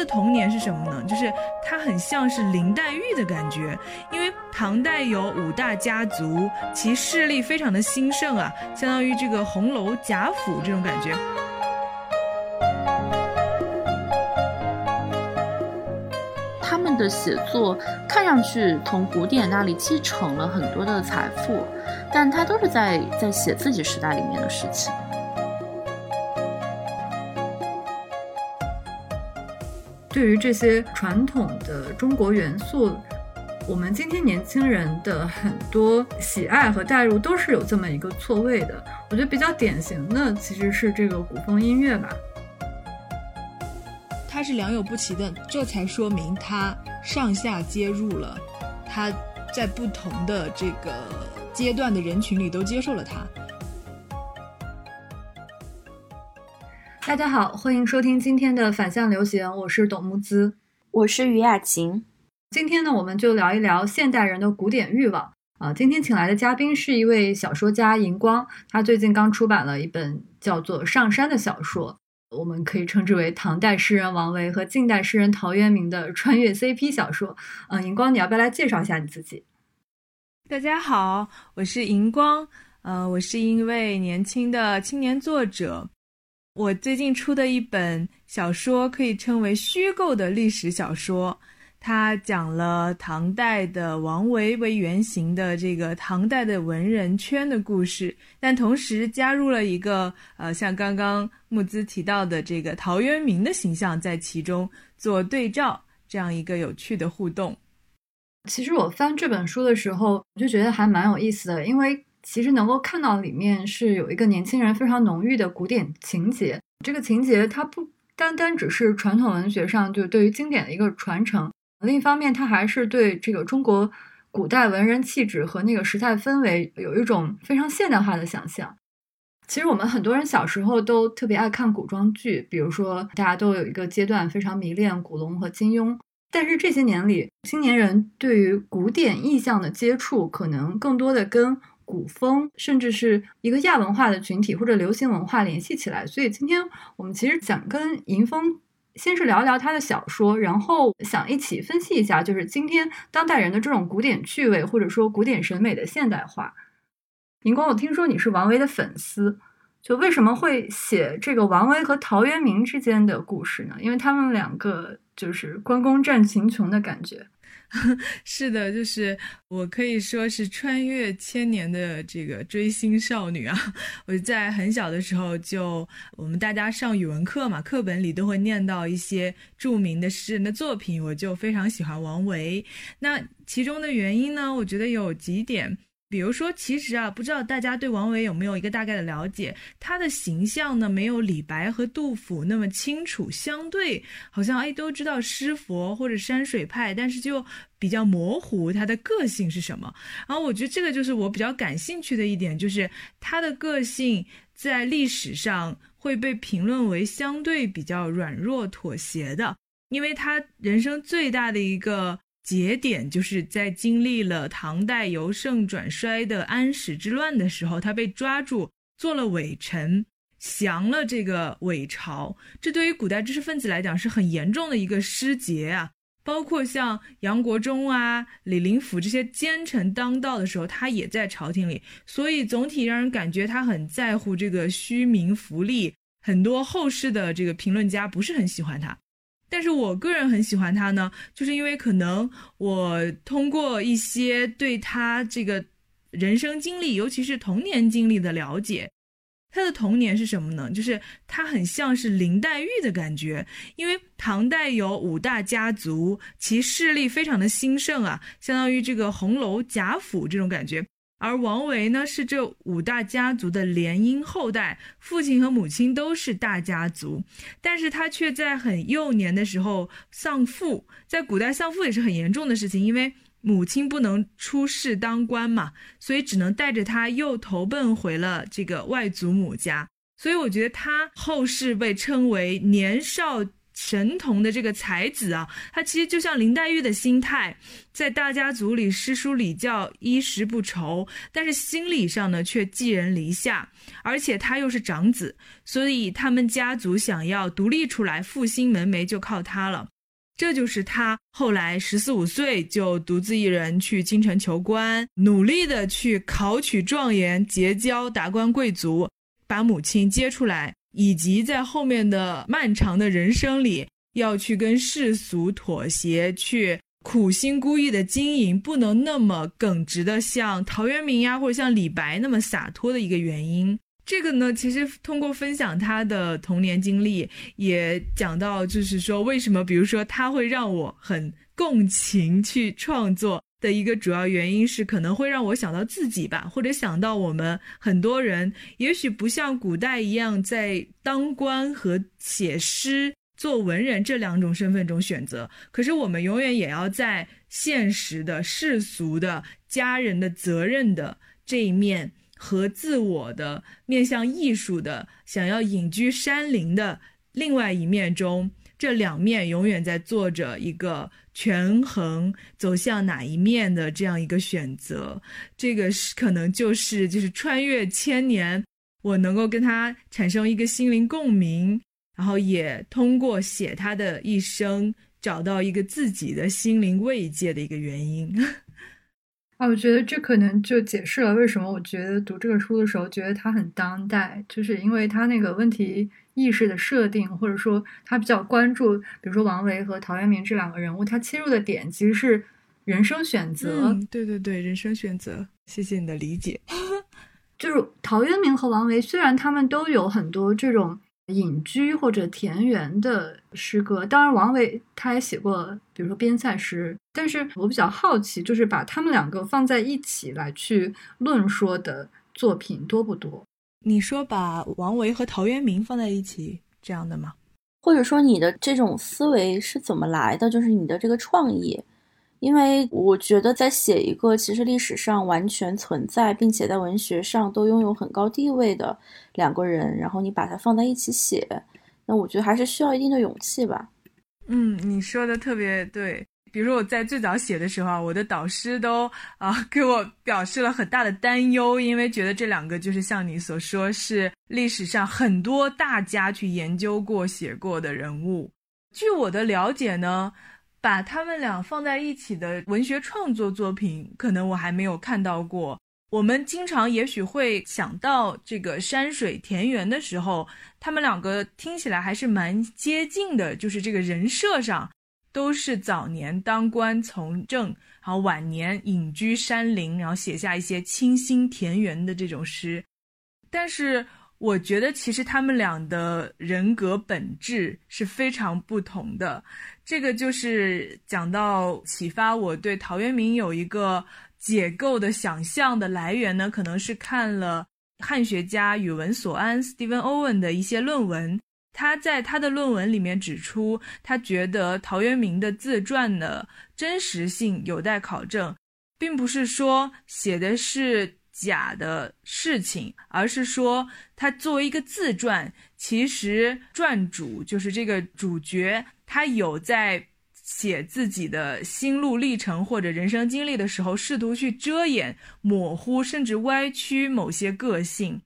的童年是什么呢？就是他很像是林黛玉的感觉，因为唐代有五大家族，其势力非常的兴盛啊，相当于这个红楼贾府这种感觉。他们的写作看上去从古典那里继承了很多的财富，但他都是在在写自己时代里面的事情。对于这些传统的中国元素，我们今天年轻人的很多喜爱和代入都是有这么一个错位的。我觉得比较典型的其实是这个古风音乐吧。它是良莠不齐的，这才说明它上下接入了，它在不同的这个阶段的人群里都接受了它。大家好，欢迎收听今天的反向流行，我是董木姿，我是于雅琴。今天呢，我们就聊一聊现代人的古典欲望啊。今天请来的嘉宾是一位小说家荧光，他最近刚出版了一本叫做《上山》的小说，我们可以称之为唐代诗人王维和近代诗人陶渊明的穿越 CP 小说。嗯，荧光，你要不要来介绍一下你自己？大家好，我是荧光，呃，我是一位年轻的青年作者。我最近出的一本小说可以称为虚构的历史小说，它讲了唐代的王维为原型的这个唐代的文人圈的故事，但同时加入了一个呃，像刚刚木兹提到的这个陶渊明的形象在其中做对照，这样一个有趣的互动。其实我翻这本书的时候，我就觉得还蛮有意思的，因为。其实能够看到里面是有一个年轻人非常浓郁的古典情节，这个情节它不单单只是传统文学上就对于经典的一个传承，另一方面它还是对这个中国古代文人气质和那个时代氛围有一种非常现代化的想象。其实我们很多人小时候都特别爱看古装剧，比如说大家都有一个阶段非常迷恋古龙和金庸，但是这些年里，青年人对于古典意象的接触可能更多的跟古风，甚至是一个亚文化的群体或者流行文化联系起来，所以今天我们其实想跟银峰先是聊聊他的小说，然后想一起分析一下，就是今天当代人的这种古典趣味或者说古典审美的现代化。银光，我听说你是王维的粉丝，就为什么会写这个王维和陶渊明之间的故事呢？因为他们两个就是关公战秦琼的感觉。是的，就是我可以说是穿越千年的这个追星少女啊！我在很小的时候就，我们大家上语文课嘛，课本里都会念到一些著名的诗人的作品，我就非常喜欢王维。那其中的原因呢，我觉得有几点。比如说，其实啊，不知道大家对王维有没有一个大概的了解？他的形象呢，没有李白和杜甫那么清楚。相对，好像哎都知道诗佛或者山水派，但是就比较模糊他的个性是什么。然后我觉得这个就是我比较感兴趣的一点，就是他的个性在历史上会被评论为相对比较软弱妥协的，因为他人生最大的一个。节点就是在经历了唐代由盛转衰的安史之乱的时候，他被抓住做了伪臣，降了这个伪朝。这对于古代知识分子来讲是很严重的一个失节啊！包括像杨国忠啊、李林甫这些奸臣当道的时候，他也在朝廷里，所以总体让人感觉他很在乎这个虚名浮利。很多后世的这个评论家不是很喜欢他。但是我个人很喜欢他呢，就是因为可能我通过一些对他这个人生经历，尤其是童年经历的了解，他的童年是什么呢？就是他很像是林黛玉的感觉，因为唐代有五大家族，其势力非常的兴盛啊，相当于这个红楼贾府这种感觉。而王维呢，是这五大家族的联姻后代，父亲和母亲都是大家族，但是他却在很幼年的时候丧父。在古代丧父也是很严重的事情，因为母亲不能出仕当官嘛，所以只能带着他又投奔回了这个外祖母家。所以我觉得他后世被称为年少。神童的这个才子啊，他其实就像林黛玉的心态，在大家族里诗书礼教衣食不愁，但是心理上呢却寄人篱下，而且他又是长子，所以他们家族想要独立出来复兴门楣就靠他了。这就是他后来十四五岁就独自一人去京城求官，努力的去考取状元，结交达官贵族，把母亲接出来，以及在后面的漫长的人生里，要去跟世俗妥协，去苦心孤诣的经营，不能那么耿直的像陶渊明呀，或者像李白那么洒脱的一个原因。这个呢，其实通过分享他的童年经历，也讲到，就是说为什么，比如说他会让我很共情去创作的一个主要原因是，可能会让我想到自己吧，或者想到我们很多人，也许不像古代一样在当官和写诗做文人这两种身份中选择，可是我们永远也要在现实的世俗的家人的责任的这一面。和自我的面向艺术的，想要隐居山林的另外一面中，这两面永远在做着一个权衡，走向哪一面的这样一个选择。这个是可能就是就是穿越千年，我能够跟他产生一个心灵共鸣，然后也通过写他的一生，找到一个自己的心灵慰藉的一个原因。啊，我觉得这可能就解释了为什么我觉得读这个书的时候觉得它很当代，就是因为它那个问题意识的设定，或者说他比较关注，比如说王维和陶渊明这两个人物，他切入的点其实是人生选择。对对对，人生选择。谢谢你的理解。就是陶渊明和王维，虽然他们都有很多这种。隐居或者田园的诗歌，当然王维他也写过，比如说边塞诗。但是我比较好奇，就是把他们两个放在一起来去论说的作品多不多？你说把王维和陶渊明放在一起这样的吗？或者说你的这种思维是怎么来的？就是你的这个创意？因为我觉得，在写一个其实历史上完全存在，并且在文学上都拥有很高地位的两个人，然后你把它放在一起写，那我觉得还是需要一定的勇气吧。嗯，你说的特别对。比如说我在最早写的时候，我的导师都啊给我表示了很大的担忧，因为觉得这两个就是像你所说，是历史上很多大家去研究过、写过的人物。据我的了解呢。把他们俩放在一起的文学创作作品，可能我还没有看到过。我们经常也许会想到这个山水田园的时候，他们两个听起来还是蛮接近的，就是这个人设上都是早年当官从政，然后晚年隐居山林，然后写下一些清新田园的这种诗。但是我觉得，其实他们俩的人格本质是非常不同的。这个就是讲到启发我对陶渊明有一个解构的想象的来源呢，可能是看了汉学家宇文所安 （Stephen Owen） 的一些论文。他在他的论文里面指出，他觉得陶渊明的自传的真实性有待考证，并不是说写的是假的事情，而是说他作为一个自传，其实传主就是这个主角。他有在写自己的心路历程或者人生经历的时候，试图去遮掩、模糊甚至歪曲某些个性。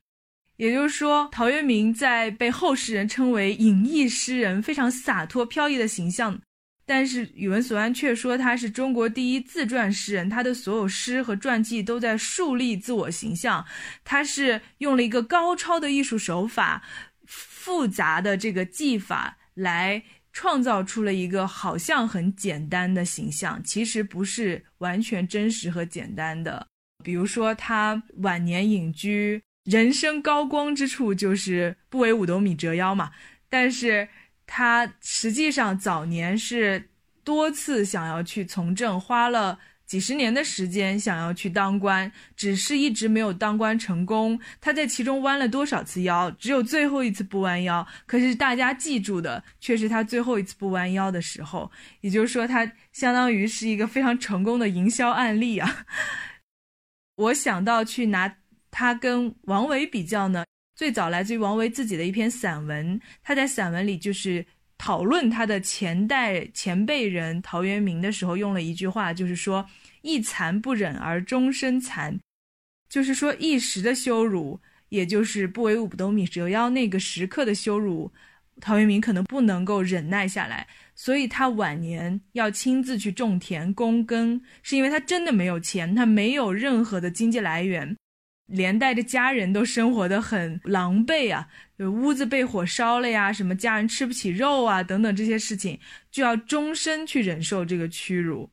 也就是说，陶渊明在被后世人称为隐逸诗人，非常洒脱飘逸的形象。但是宇文所安却说他是中国第一自传诗人，他的所有诗和传记都在树立自我形象。他是用了一个高超的艺术手法、复杂的这个技法来。创造出了一个好像很简单的形象，其实不是完全真实和简单的。比如说，他晚年隐居，人生高光之处就是不为五斗米折腰嘛。但是他实际上早年是多次想要去从政，花了。几十年的时间想要去当官，只是一直没有当官成功。他在其中弯了多少次腰？只有最后一次不弯腰。可是大家记住的却是他最后一次不弯腰的时候。也就是说，他相当于是一个非常成功的营销案例啊。我想到去拿他跟王维比较呢，最早来自于王维自己的一篇散文，他在散文里就是讨论他的前代前辈人陶渊明的时候，用了一句话，就是说“一残不忍而终身残”，就是说一时的羞辱，也就是不为五斗米折腰那个时刻的羞辱，陶渊明可能不能够忍耐下来，所以他晚年要亲自去种田躬耕，是因为他真的没有钱，他没有任何的经济来源。连带着家人都生活的很狼狈啊，屋子被火烧了呀，什么家人吃不起肉啊，等等这些事情，就要终身去忍受这个屈辱。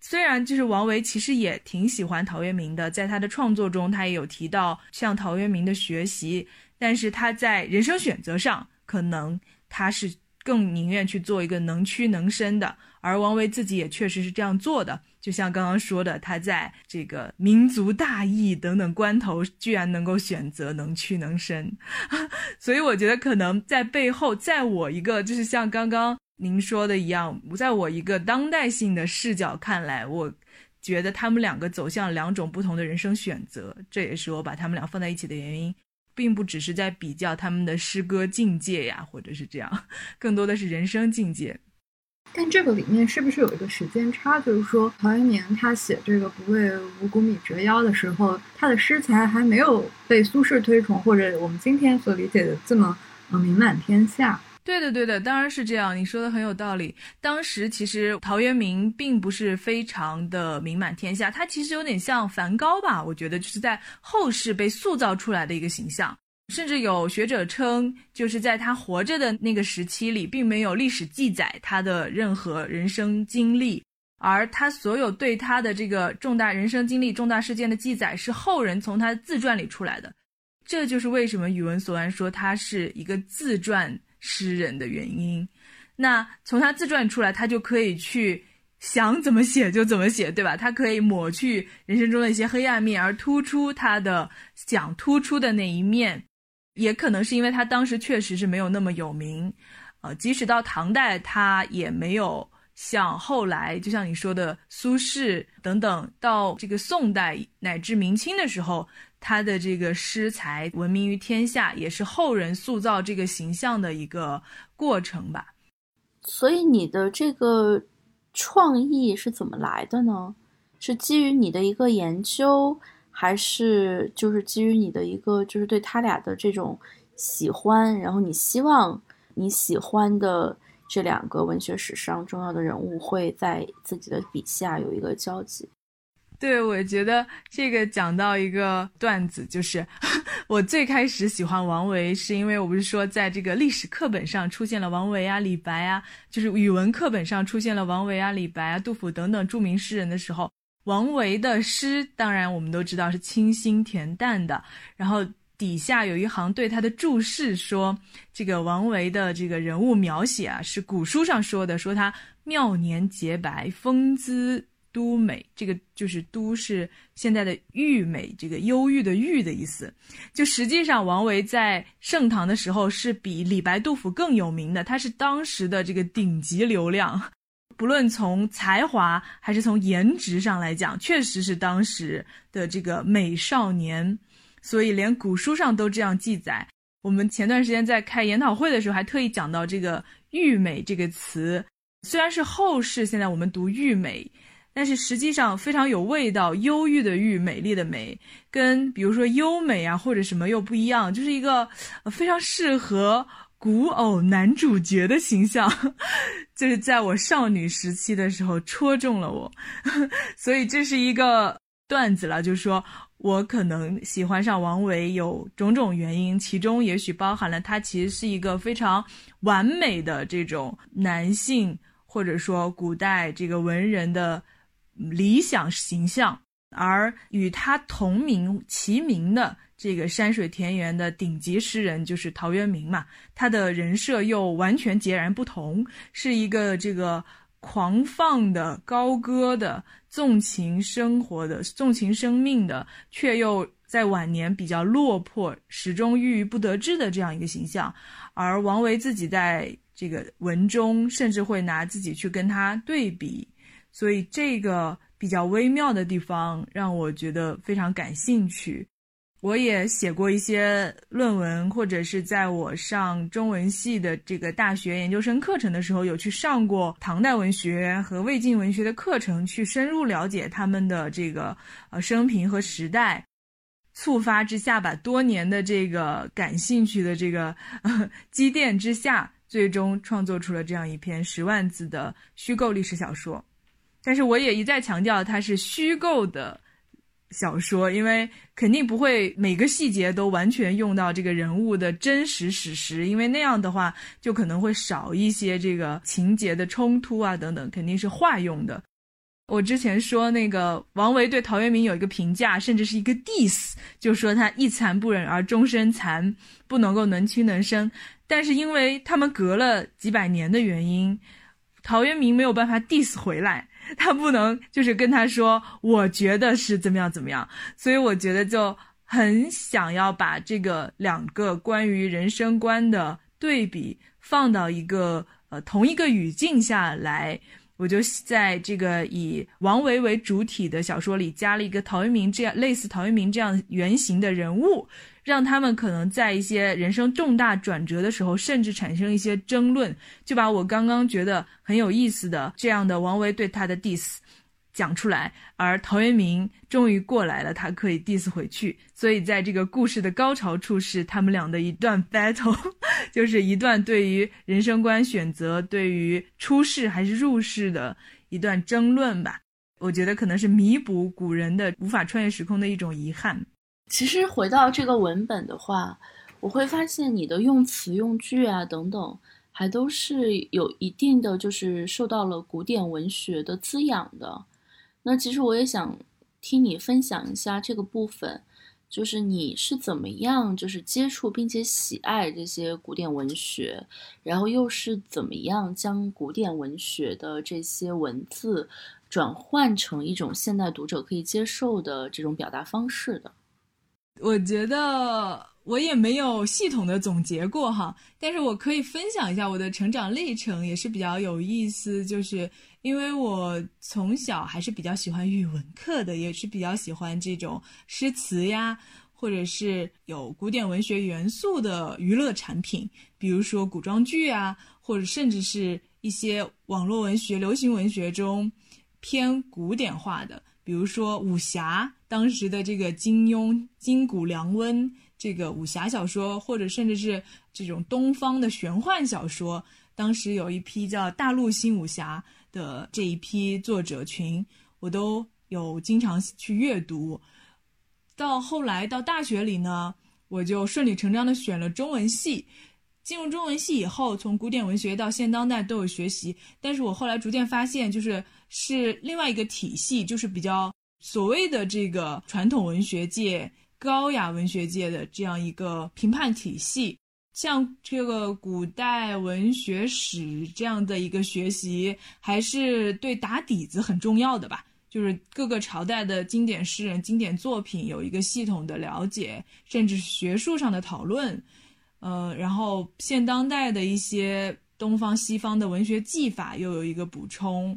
虽然就是王维其实也挺喜欢陶渊明的，在他的创作中，他也有提到向陶渊明的学习，但是他在人生选择上，可能他是更宁愿去做一个能屈能伸的，而王维自己也确实是这样做的。就像刚刚说的，他在这个民族大义等等关头，居然能够选择能屈能伸，所以我觉得可能在背后，在我一个就是像刚刚您说的一样，在我一个当代性的视角看来，我觉得他们两个走向两种不同的人生选择，这也是我把他们俩放在一起的原因，并不只是在比较他们的诗歌境界呀，或者是这样，更多的是人生境界。但这个里面是不是有一个时间差？就是说，陶渊明他写这个“不为五谷米折腰”的时候，他的诗才还没有被苏轼推崇，或者我们今天所理解的这么呃名满天下。对的，对的，当然是这样。你说的很有道理。当时其实陶渊明并不是非常的名满天下，他其实有点像梵高吧？我觉得就是在后世被塑造出来的一个形象。甚至有学者称，就是在他活着的那个时期里，并没有历史记载他的任何人生经历，而他所有对他的这个重大人生经历、重大事件的记载，是后人从他的自传里出来的。这就是为什么宇文所安说他是一个自传诗人的原因。那从他自传出来，他就可以去想怎么写就怎么写，对吧？他可以抹去人生中的一些黑暗面，而突出他的想突出的那一面。也可能是因为他当时确实是没有那么有名，呃，即使到唐代，他也没有像后来，就像你说的苏轼等等，到这个宋代乃至明清的时候，他的这个诗才闻名于天下，也是后人塑造这个形象的一个过程吧。所以你的这个创意是怎么来的呢？是基于你的一个研究？还是就是基于你的一个，就是对他俩的这种喜欢，然后你希望你喜欢的这两个文学史上重要的人物会在自己的笔下有一个交集。对，我觉得这个讲到一个段子，就是 我最开始喜欢王维，是因为我不是说在这个历史课本上出现了王维啊、李白啊，就是语文课本上出现了王维啊、李白啊、杜甫等等著名诗人的时候。王维的诗，当然我们都知道是清新恬淡的。然后底下有一行对他的注释说：“这个王维的这个人物描写啊，是古书上说的，说他妙年洁白，风姿都美。这个就是‘都’是现在的郁美，这个忧郁的郁的意思。就实际上，王维在盛唐的时候是比李白、杜甫更有名的，他是当时的这个顶级流量。”不论从才华还是从颜值上来讲，确实是当时的这个美少年，所以连古书上都这样记载。我们前段时间在开研讨会的时候，还特意讲到这个“玉美”这个词，虽然是后世现在我们读“玉美”，但是实际上非常有味道，忧郁的“郁”，美丽的“美”，跟比如说优美啊或者什么又不一样，就是一个非常适合。古偶男主角的形象，就是在我少女时期的时候戳中了我，所以这是一个段子了。就是说我可能喜欢上王维有种种原因，其中也许包含了他其实是一个非常完美的这种男性，或者说古代这个文人的理想形象，而与他同名齐名的。这个山水田园的顶级诗人就是陶渊明嘛，他的人设又完全截然不同，是一个这个狂放的、高歌的、纵情生活的、纵情生命的，却又在晚年比较落魄、始终郁郁不得志的这样一个形象。而王维自己在这个文中，甚至会拿自己去跟他对比，所以这个比较微妙的地方让我觉得非常感兴趣。我也写过一些论文，或者是在我上中文系的这个大学研究生课程的时候，有去上过唐代文学和魏晋文学的课程，去深入了解他们的这个呃生平和时代。触发之下，把多年的这个感兴趣的这个呃 积淀之下，最终创作出了这样一篇十万字的虚构历史小说。但是我也一再强调，它是虚构的。小说，因为肯定不会每个细节都完全用到这个人物的真实史实，因为那样的话就可能会少一些这个情节的冲突啊等等，肯定是化用的。我之前说那个王维对陶渊明有一个评价，甚至是一个 diss，就说他一残不忍而终身残，不能够能屈能伸。但是因为他们隔了几百年的原因，陶渊明没有办法 diss 回来。他不能就是跟他说，我觉得是怎么样怎么样，所以我觉得就很想要把这个两个关于人生观的对比放到一个呃同一个语境下来，我就在这个以王维为主体的小说里加了一个陶渊明这样类似陶渊明这样原型的人物。让他们可能在一些人生重大转折的时候，甚至产生一些争论，就把我刚刚觉得很有意思的这样的王维对他的 diss 讲出来，而陶渊明终于过来了，他可以 diss 回去。所以在这个故事的高潮处是他们俩的一段 battle，就是一段对于人生观选择、对于出世还是入世的一段争论吧。我觉得可能是弥补古人的无法穿越时空的一种遗憾。其实回到这个文本的话，我会发现你的用词用句啊等等，还都是有一定的就是受到了古典文学的滋养的。那其实我也想听你分享一下这个部分，就是你是怎么样就是接触并且喜爱这些古典文学，然后又是怎么样将古典文学的这些文字转换成一种现代读者可以接受的这种表达方式的。我觉得我也没有系统的总结过哈，但是我可以分享一下我的成长历程，也是比较有意思。就是因为我从小还是比较喜欢语文课的，也是比较喜欢这种诗词呀，或者是有古典文学元素的娱乐产品，比如说古装剧啊，或者甚至是一些网络文学、流行文学中偏古典化的。比如说武侠，当时的这个金庸、金谷良温这个武侠小说，或者甚至是这种东方的玄幻小说，当时有一批叫大陆新武侠的这一批作者群，我都有经常去阅读。到后来到大学里呢，我就顺理成章的选了中文系。进入中文系以后，从古典文学到现当代都有学习，但是我后来逐渐发现，就是是另外一个体系，就是比较所谓的这个传统文学界、高雅文学界的这样一个评判体系。像这个古代文学史这样的一个学习，还是对打底子很重要的吧？就是各个朝代的经典诗人、经典作品有一个系统的了解，甚至学术上的讨论。呃，然后现当代的一些东方西方的文学技法又有一个补充，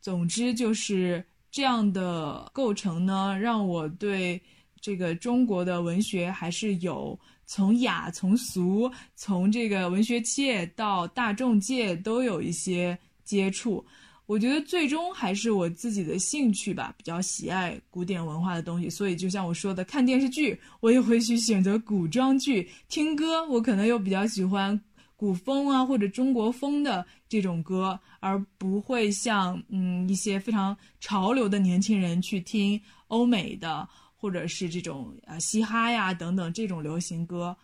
总之就是这样的构成呢，让我对这个中国的文学还是有从雅从俗，从这个文学界到大众界都有一些接触。我觉得最终还是我自己的兴趣吧，比较喜爱古典文化的东西，所以就像我说的，看电视剧我也会去选择古装剧，听歌我可能又比较喜欢古风啊或者中国风的这种歌，而不会像嗯一些非常潮流的年轻人去听欧美的或者是这种啊嘻哈呀等等这种流行歌，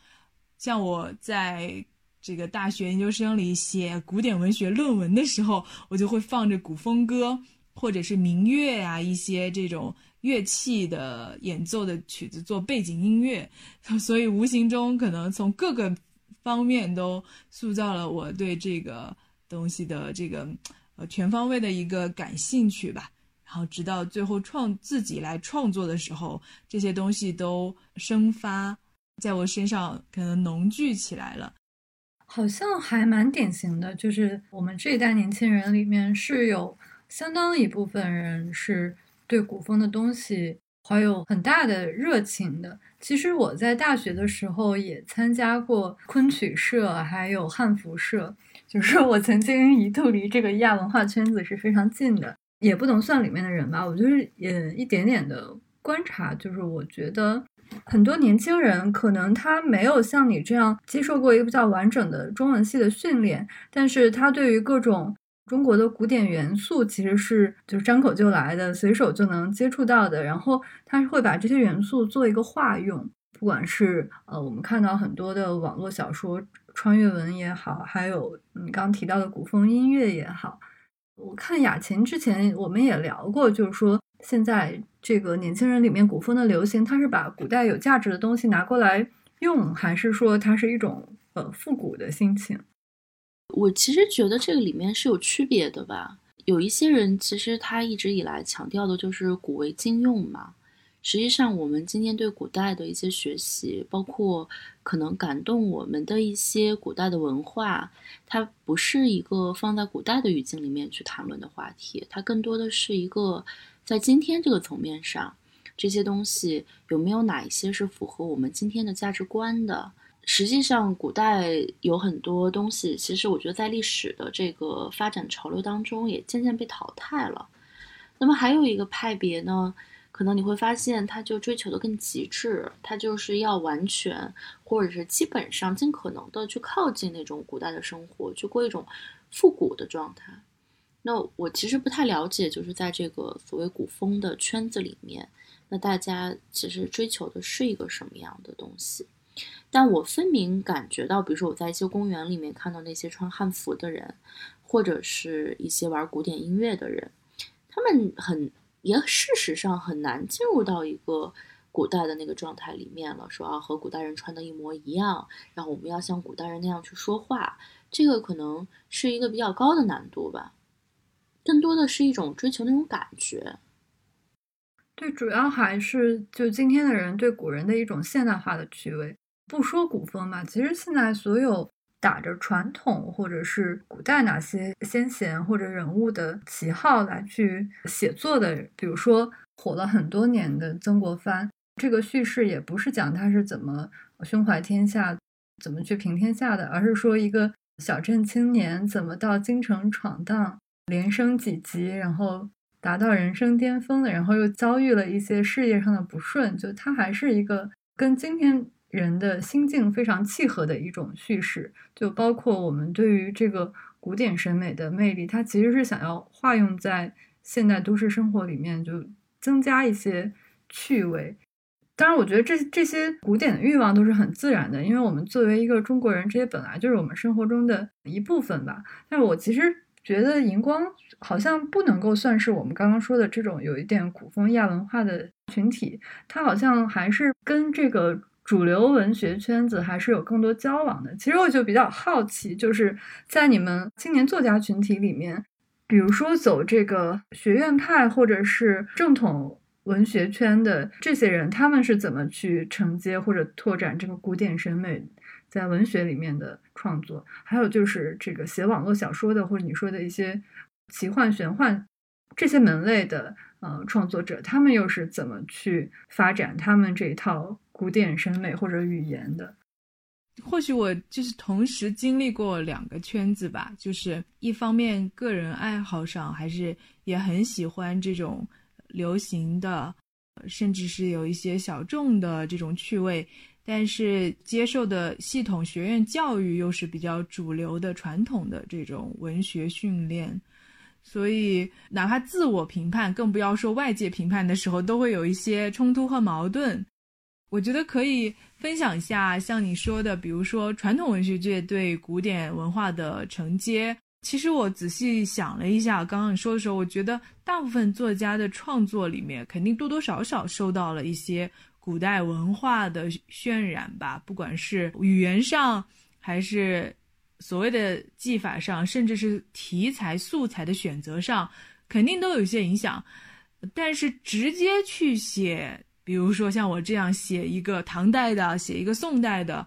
像我在。这个大学研究生里写古典文学论文的时候，我就会放着古风歌，或者是民乐啊，一些这种乐器的演奏的曲子做背景音乐，所以无形中可能从各个方面都塑造了我对这个东西的这个呃全方位的一个感兴趣吧。然后直到最后创自己来创作的时候，这些东西都生发在我身上，可能浓聚起来了。好像还蛮典型的，就是我们这一代年轻人里面是有相当一部分人是对古风的东西怀有很大的热情的。其实我在大学的时候也参加过昆曲社，还有汉服社，就是我曾经一度离这个亚文化圈子是非常近的，也不能算里面的人吧。我就是也一点点的观察，就是我觉得很多年轻人可能他没有像你这样接受过一个比较完整的中文系的训练，但是他对于各种。中国的古典元素其实是就是张口就来的，随手就能接触到的。然后他会把这些元素做一个化用，不管是呃我们看到很多的网络小说穿越文也好，还有你刚提到的古风音乐也好。我看雅琴之前我们也聊过，就是说现在这个年轻人里面古风的流行，他是把古代有价值的东西拿过来用，还是说它是一种呃复古的心情？我其实觉得这个里面是有区别的吧。有一些人其实他一直以来强调的就是古为今用嘛。实际上，我们今天对古代的一些学习，包括可能感动我们的一些古代的文化，它不是一个放在古代的语境里面去谈论的话题，它更多的是一个在今天这个层面上，这些东西有没有哪一些是符合我们今天的价值观的。实际上，古代有很多东西，其实我觉得在历史的这个发展潮流当中，也渐渐被淘汰了。那么还有一个派别呢，可能你会发现，他就追求的更极致，他就是要完全或者是基本上尽可能的去靠近那种古代的生活，去过一种复古的状态。那我其实不太了解，就是在这个所谓古风的圈子里面，那大家其实追求的是一个什么样的东西？但我分明感觉到，比如说我在一些公园里面看到那些穿汉服的人，或者是一些玩古典音乐的人，他们很也事实上很难进入到一个古代的那个状态里面了。说啊和古代人穿的一模一样，然后我们要像古代人那样去说话，这个可能是一个比较高的难度吧。更多的是一种追求那种感觉。对，主要还是就今天的人对古人的一种现代化的趣味。不说古风嘛，其实现在所有打着传统或者是古代哪些先贤或者人物的旗号来去写作的，比如说火了很多年的曾国藩，这个叙事也不是讲他是怎么胸怀天下、怎么去平天下的，而是说一个小镇青年怎么到京城闯荡，连升几级，然后达到人生巅峰的，然后又遭遇了一些事业上的不顺，就他还是一个跟今天。人的心境非常契合的一种叙事，就包括我们对于这个古典审美的魅力，它其实是想要化用在现代都市生活里面，就增加一些趣味。当然，我觉得这这些古典的欲望都是很自然的，因为我们作为一个中国人，这些本来就是我们生活中的一部分吧。但是我其实觉得荧光好像不能够算是我们刚刚说的这种有一点古风亚文化的群体，它好像还是跟这个。主流文学圈子还是有更多交往的。其实我就比较好奇，就是在你们青年作家群体里面，比如说走这个学院派或者是正统文学圈的这些人，他们是怎么去承接或者拓展这个古典审美在文学里面的创作？还有就是这个写网络小说的，或者你说的一些奇幻玄幻这些门类的呃创作者，他们又是怎么去发展他们这一套？古典审美或者语言的，或许我就是同时经历过两个圈子吧。就是一方面个人爱好上还是也很喜欢这种流行的，甚至是有一些小众的这种趣味，但是接受的系统学院教育又是比较主流的传统的这种文学训练，所以哪怕自我评判，更不要说外界评判的时候，都会有一些冲突和矛盾。我觉得可以分享一下，像你说的，比如说传统文学界对古典文化的承接。其实我仔细想了一下，刚刚你说的时候，我觉得大部分作家的创作里面，肯定多多少少受到了一些古代文化的渲染吧，不管是语言上，还是所谓的技法上，甚至是题材素材的选择上，肯定都有一些影响。但是直接去写。比如说像我这样写一个唐代的，写一个宋代的，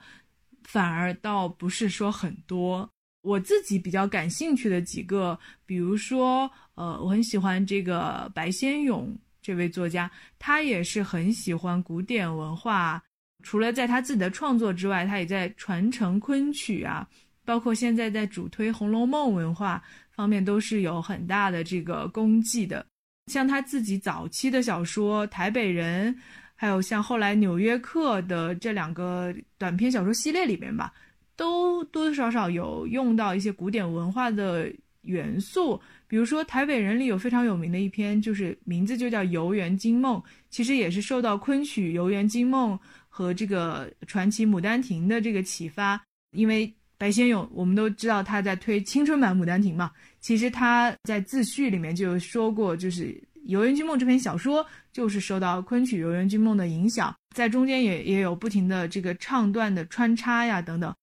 反而倒不是说很多。我自己比较感兴趣的几个，比如说，呃，我很喜欢这个白先勇这位作家，他也是很喜欢古典文化，除了在他自己的创作之外，他也在传承昆曲啊，包括现在在主推《红楼梦》文化方面都是有很大的这个功绩的。像他自己早期的小说《台北人》，还有像后来《纽约客》的这两个短篇小说系列里边吧，都多多少少有用到一些古典文化的元素。比如说《台北人》里有非常有名的一篇，就是名字就叫《游园惊梦》，其实也是受到昆曲《游园惊梦》和这个传奇《牡丹亭》的这个启发。因为白先勇，我们都知道他在推青春版《牡丹亭》嘛，其实他在自序里面就说过，就是《游园惊梦》这篇小说就是受到昆曲《游园惊梦》的影响，在中间也也有不停的这个唱段的穿插呀等等。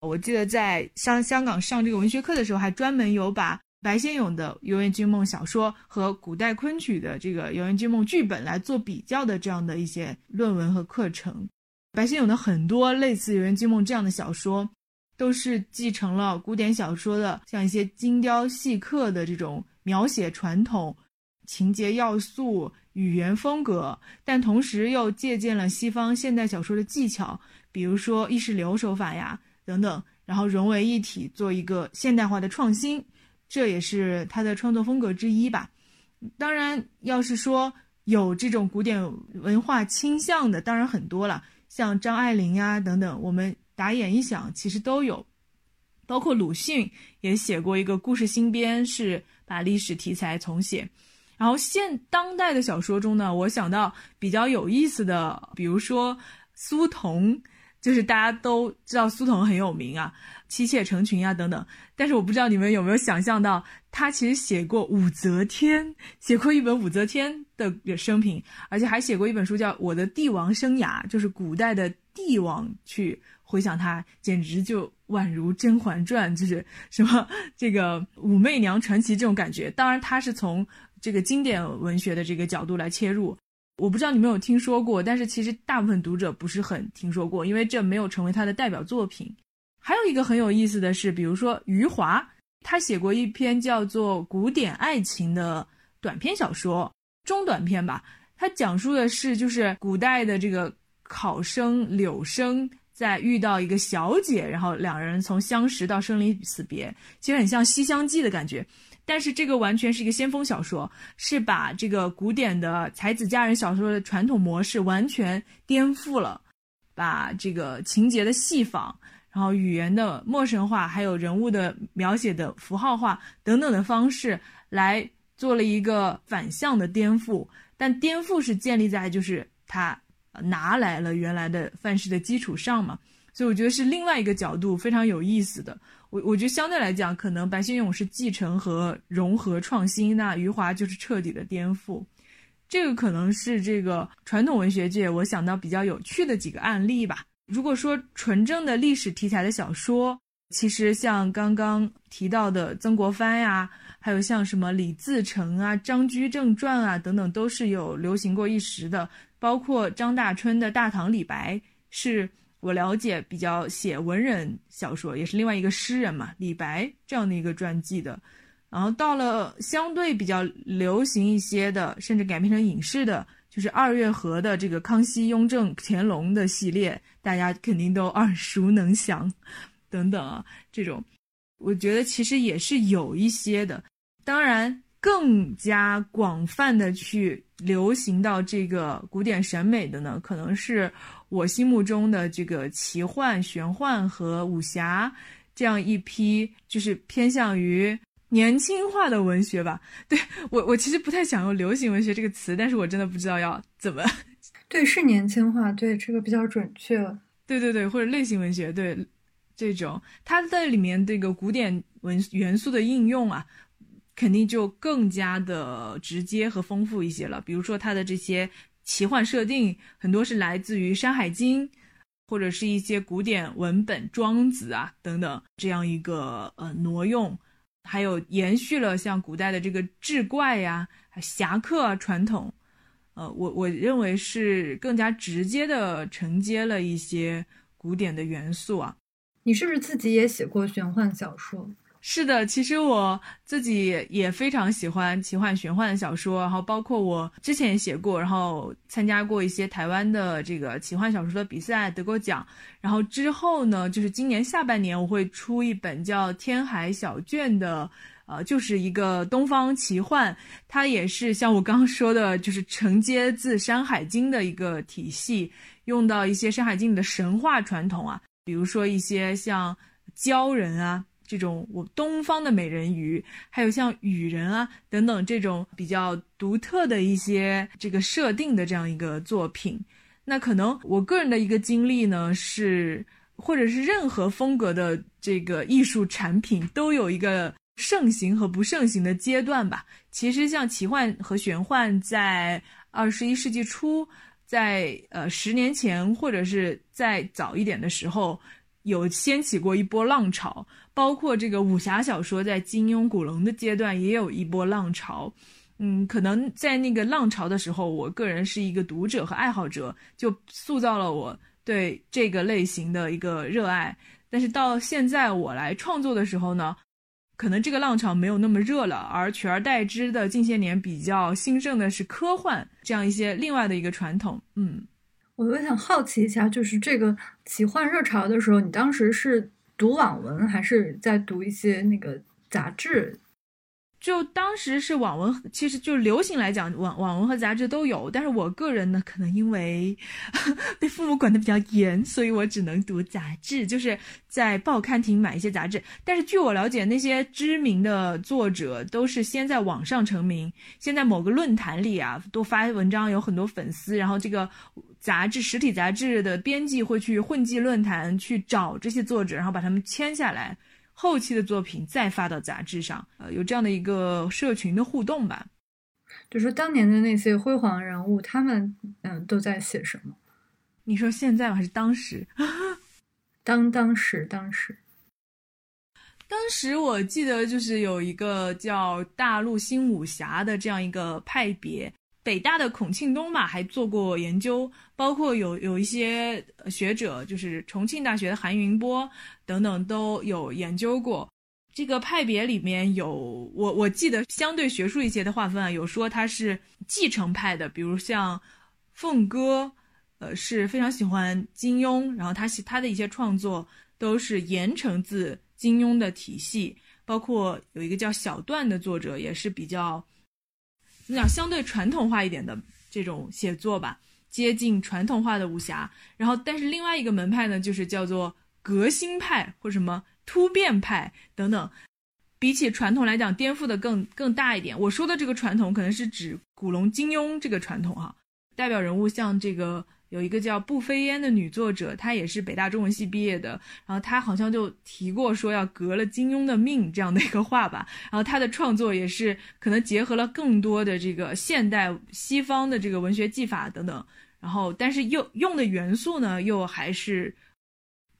我记得在香香港上这个文学课的时候，还专门有把。白先勇的《游园惊梦》小说和古代昆曲的这个《游园惊梦》剧本来做比较的这样的一些论文和课程，白先勇的很多类似《游园惊梦》这样的小说，都是继承了古典小说的像一些精雕细刻的这种描写传统、情节要素、语言风格，但同时又借鉴了西方现代小说的技巧，比如说意识流手法呀等等，然后融为一体，做一个现代化的创新。这也是他的创作风格之一吧。当然，要是说有这种古典文化倾向的，当然很多了，像张爱玲呀等等，我们打眼一想，其实都有。包括鲁迅也写过一个故事新编，是把历史题材重写。然后现当代的小说中呢，我想到比较有意思的，比如说苏童。就是大家都知道苏童很有名啊，妻妾成群啊等等。但是我不知道你们有没有想象到，他其实写过武则天，写过一本武则天的生平，而且还写过一本书叫《我的帝王生涯》，就是古代的帝王去回想他，简直就宛如《甄嬛传》，就是什么这个武媚娘传奇这种感觉。当然，他是从这个经典文学的这个角度来切入。我不知道你们有听说过，但是其实大部分读者不是很听说过，因为这没有成为他的代表作品。还有一个很有意思的是，比如说余华，他写过一篇叫做《古典爱情》的短篇小说，中短篇吧。他讲述的是，就是古代的这个考生柳生在遇到一个小姐，然后两人从相识到生离死别，其实很像《西厢记》的感觉。但是这个完全是一个先锋小说，是把这个古典的才子佳人小说的传统模式完全颠覆了，把这个情节的戏仿，然后语言的陌生化，还有人物的描写的符号化等等的方式来做了一个反向的颠覆。但颠覆是建立在就是他拿来了原来的范式的基础上嘛，所以我觉得是另外一个角度非常有意思的。我我觉得相对来讲，可能白先勇是继承和融合创新，那余华就是彻底的颠覆。这个可能是这个传统文学界我想到比较有趣的几个案例吧。如果说纯正的历史题材的小说，其实像刚刚提到的曾国藩呀，还有像什么李自成啊、张居正传啊等等，都是有流行过一时的。包括张大春的《大唐李白》是。我了解比较写文人小说，也是另外一个诗人嘛，李白这样的一个传记的。然后到了相对比较流行一些的，甚至改编成影视的，就是二月河的这个康熙、雍正、乾隆的系列，大家肯定都耳熟能详，等等啊，这种，我觉得其实也是有一些的。当然，更加广泛的去流行到这个古典审美的呢，可能是。我心目中的这个奇幻、玄幻和武侠这样一批，就是偏向于年轻化的文学吧。对我，我其实不太想用“流行文学”这个词，但是我真的不知道要怎么。对，是年轻化，对这个比较准确。对对对，或者类型文学，对这种它在里面这个古典文元素的应用啊，肯定就更加的直接和丰富一些了。比如说它的这些。奇幻设定很多是来自于《山海经》，或者是一些古典文本《庄子》啊等等这样一个呃挪用，还有延续了像古代的这个志怪呀、侠客啊传统，呃，我我认为是更加直接的承接了一些古典的元素啊。你是不是自己也写过玄幻小说？是的，其实我自己也非常喜欢奇幻玄幻的小说，然后包括我之前写过，然后参加过一些台湾的这个奇幻小说的比赛，得过奖。然后之后呢，就是今年下半年我会出一本叫《天海小卷》的，呃，就是一个东方奇幻，它也是像我刚刚说的，就是承接自《山海经》的一个体系，用到一些《山海经》里的神话传统啊，比如说一些像鲛人啊。这种我东方的美人鱼，还有像雨人啊等等这种比较独特的一些这个设定的这样一个作品，那可能我个人的一个经历呢是，或者是任何风格的这个艺术产品都有一个盛行和不盛行的阶段吧。其实像奇幻和玄幻，在二十一世纪初，在呃十年前或者是再早一点的时候。有掀起过一波浪潮，包括这个武侠小说在金庸、古龙的阶段也有一波浪潮。嗯，可能在那个浪潮的时候，我个人是一个读者和爱好者，就塑造了我对这个类型的一个热爱。但是到现在我来创作的时候呢，可能这个浪潮没有那么热了，而取而代之的近些年比较兴盛的是科幻这样一些另外的一个传统。嗯。我我想好奇一下，就是这个奇幻热潮的时候，你当时是读网文，还是在读一些那个杂志？就当时是网文，其实就流行来讲，网网文和杂志都有。但是我个人呢，可能因为 被父母管得比较严，所以我只能读杂志，就是在报刊亭买一些杂志。但是据我了解，那些知名的作者都是先在网上成名，先在某个论坛里啊都发文章，有很多粉丝，然后这个杂志实体杂志的编辑会去混迹论坛去找这些作者，然后把他们签下来。后期的作品再发到杂志上，呃，有这样的一个社群的互动吧。就说当年的那些辉煌人物，他们嗯都在写什么？你说现在还是当时？当当时当时，当时我记得就是有一个叫大陆新武侠的这样一个派别。北大的孔庆东吧，还做过研究，包括有有一些学者，就是重庆大学的韩云波等等都有研究过。这个派别里面有我我记得相对学术一些的划分啊，有说他是继承派的，比如像凤哥，呃是非常喜欢金庸，然后他他的一些创作都是沿承自金庸的体系，包括有一个叫小段的作者也是比较。你讲相对传统化一点的这种写作吧，接近传统化的武侠。然后，但是另外一个门派呢，就是叫做革新派或什么突变派等等。比起传统来讲，颠覆的更更大一点。我说的这个传统，可能是指古龙、金庸这个传统哈。代表人物像这个。有一个叫步飞烟的女作者，她也是北大中文系毕业的，然后她好像就提过说要革了金庸的命这样的一个话吧。然后她的创作也是可能结合了更多的这个现代西方的这个文学技法等等，然后但是又用的元素呢又还是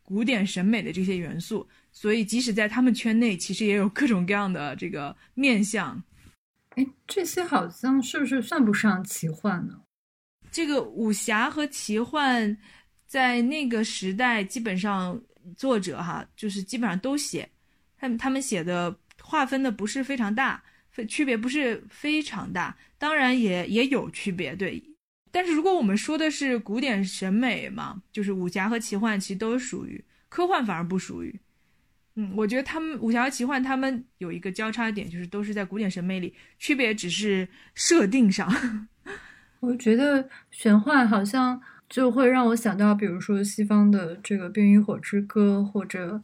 古典审美的这些元素，所以即使在他们圈内，其实也有各种各样的这个面相。哎，这些好像是不是算不上奇幻呢？这个武侠和奇幻，在那个时代基本上作者哈，就是基本上都写，他们他们写的划分的不是非常大，区别不是非常大，当然也也有区别，对。但是如果我们说的是古典审美嘛，就是武侠和奇幻其实都属于科幻，反而不属于。嗯，我觉得他们武侠和奇幻他们有一个交叉点，就是都是在古典审美里，区别只是设定上。我觉得玄幻好像就会让我想到，比如说西方的这个《冰与火之歌》或者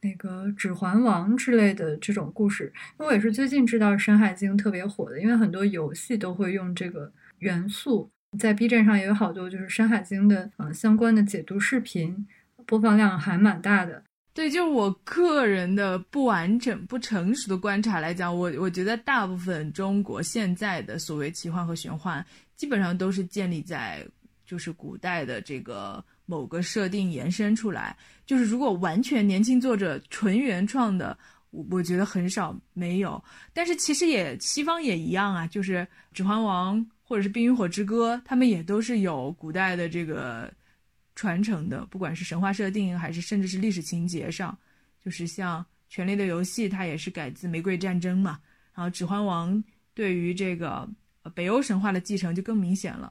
那个《指环王》之类的这种故事。因为我也是最近知道《山海经》特别火的，因为很多游戏都会用这个元素。在 B 站上也有好多就是《山海经》的呃相关的解读视频，播放量还蛮大的。对，就我个人的不完整、不成熟的观察来讲，我我觉得大部分中国现在的所谓奇幻和玄幻。基本上都是建立在就是古代的这个某个设定延伸出来，就是如果完全年轻作者纯原创的，我我觉得很少没有。但是其实也西方也一样啊，就是《指环王》或者是《冰与火之歌》，他们也都是有古代的这个传承的，不管是神话设定还是甚至是历史情节上，就是像权力的游戏》它也是改自《玫瑰战争》嘛，然后《指环王》对于这个北欧神话的继承就更明显了。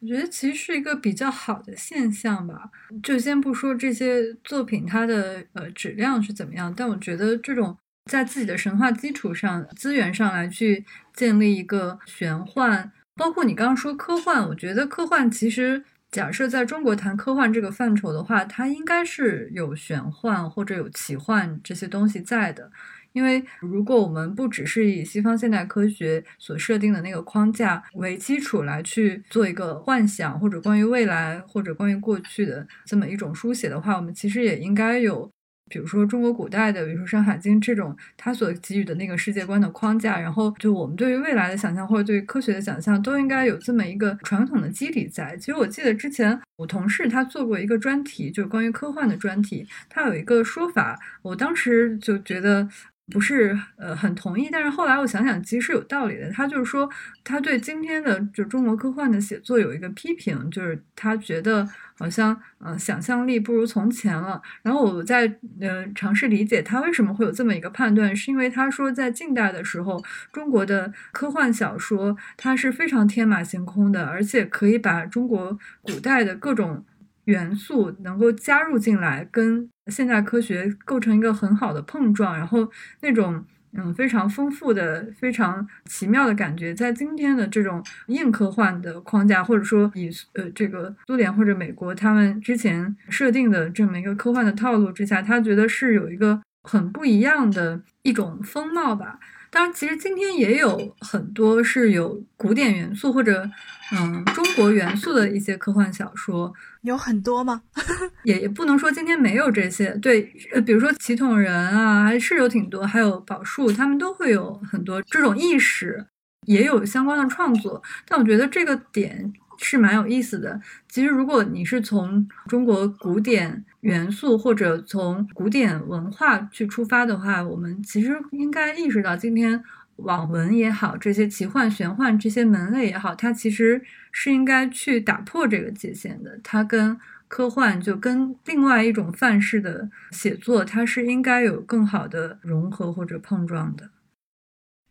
我觉得其实是一个比较好的现象吧。就先不说这些作品它的呃质量是怎么样，但我觉得这种在自己的神话基础上、资源上来去建立一个玄幻，包括你刚刚说科幻，我觉得科幻其实假设在中国谈科幻这个范畴的话，它应该是有玄幻或者有奇幻这些东西在的。因为如果我们不只是以西方现代科学所设定的那个框架为基础来去做一个幻想，或者关于未来，或者关于过去的这么一种书写的话，我们其实也应该有，比如说中国古代的，比如说《山海经》这种它所给予的那个世界观的框架，然后就我们对于未来的想象或者对于科学的想象，都应该有这么一个传统的基底在。其实我记得之前我同事他做过一个专题，就是关于科幻的专题，他有一个说法，我当时就觉得。不是呃很同意，但是后来我想想，其实是有道理的。他就是说，他对今天的就中国科幻的写作有一个批评，就是他觉得好像呃想象力不如从前了。然后我在呃尝试理解他为什么会有这么一个判断，是因为他说在近代的时候，中国的科幻小说它是非常天马行空的，而且可以把中国古代的各种。元素能够加入进来，跟现代科学构成一个很好的碰撞，然后那种嗯非常丰富的、非常奇妙的感觉，在今天的这种硬科幻的框架，或者说以呃这个苏联或者美国他们之前设定的这么一个科幻的套路之下，他觉得是有一个很不一样的一种风貌吧。当然，其实今天也有很多是有古典元素或者嗯中国元素的一些科幻小说，有很多吗？也也不能说今天没有这些。对，呃，比如说祁同人啊，还是有挺多，还有宝树，他们都会有很多这种意识，也有相关的创作。但我觉得这个点。是蛮有意思的。其实，如果你是从中国古典元素或者从古典文化去出发的话，我们其实应该意识到，今天网文也好，这些奇幻、玄幻这些门类也好，它其实是应该去打破这个界限的。它跟科幻就跟另外一种范式的写作，它是应该有更好的融合或者碰撞的。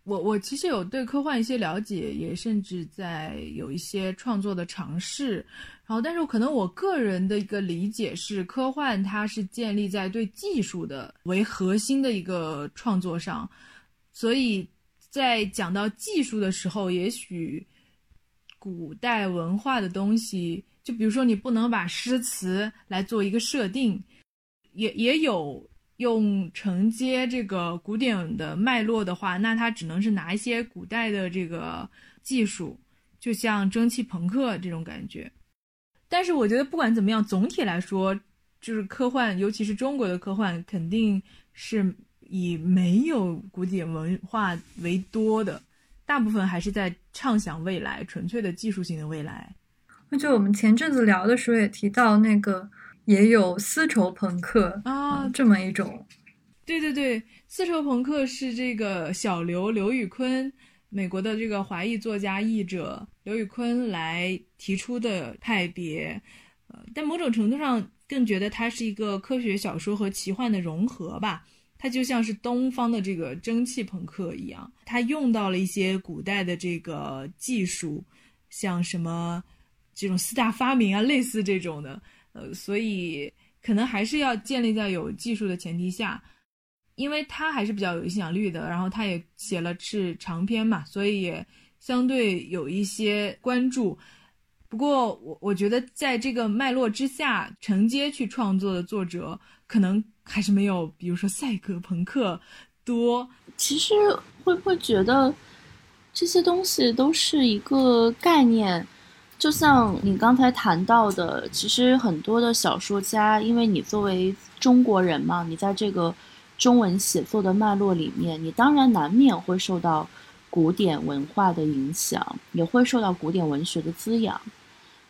我我其实有对科幻一些了解，也甚至在有一些创作的尝试，然后，但是可能我个人的一个理解是，科幻它是建立在对技术的为核心的一个创作上，所以在讲到技术的时候，也许古代文化的东西，就比如说你不能把诗词来做一个设定，也也有。用承接这个古典的脉络的话，那它只能是拿一些古代的这个技术，就像蒸汽朋克这种感觉。但是我觉得不管怎么样，总体来说，就是科幻，尤其是中国的科幻，肯定是以没有古典文化为多的，大部分还是在畅想未来，纯粹的技术性的未来。那就我们前阵子聊的时候也提到那个。也有丝绸朋克啊，这么一种。对对对，丝绸朋克是这个小刘刘宇坤，美国的这个华裔作家译者刘宇坤来提出的派别。呃，但某种程度上更觉得它是一个科学小说和奇幻的融合吧。它就像是东方的这个蒸汽朋克一样，它用到了一些古代的这个技术，像什么这种四大发明啊，类似这种的。呃，所以可能还是要建立在有技术的前提下，因为他还是比较有影响力的，然后他也写了是长篇嘛，所以也相对有一些关注。不过我我觉得在这个脉络之下承接去创作的作者，可能还是没有，比如说赛格朋克多。其实会不会觉得这些东西都是一个概念？就像你刚才谈到的，其实很多的小说家，因为你作为中国人嘛，你在这个中文写作的脉络里面，你当然难免会受到古典文化的影响，也会受到古典文学的滋养。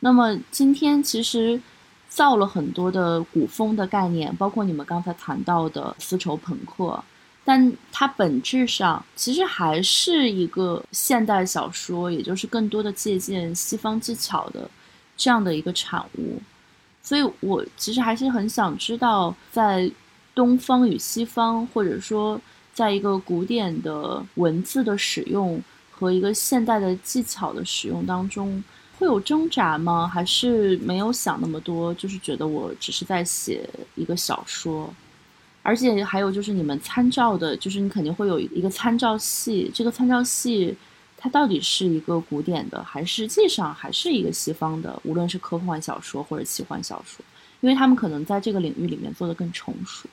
那么今天其实造了很多的古风的概念，包括你们刚才谈到的丝绸朋克。但它本质上其实还是一个现代小说，也就是更多的借鉴西方技巧的这样的一个产物。所以我其实还是很想知道，在东方与西方，或者说在一个古典的文字的使用和一个现代的技巧的使用当中，会有挣扎吗？还是没有想那么多，就是觉得我只是在写一个小说？而且还有就是你们参照的，就是你肯定会有一个参照系，这个参照系它到底是一个古典的，还是实际上还是一个西方的？无论是科幻小说或者奇幻小说，因为他们可能在这个领域里面做得更成熟。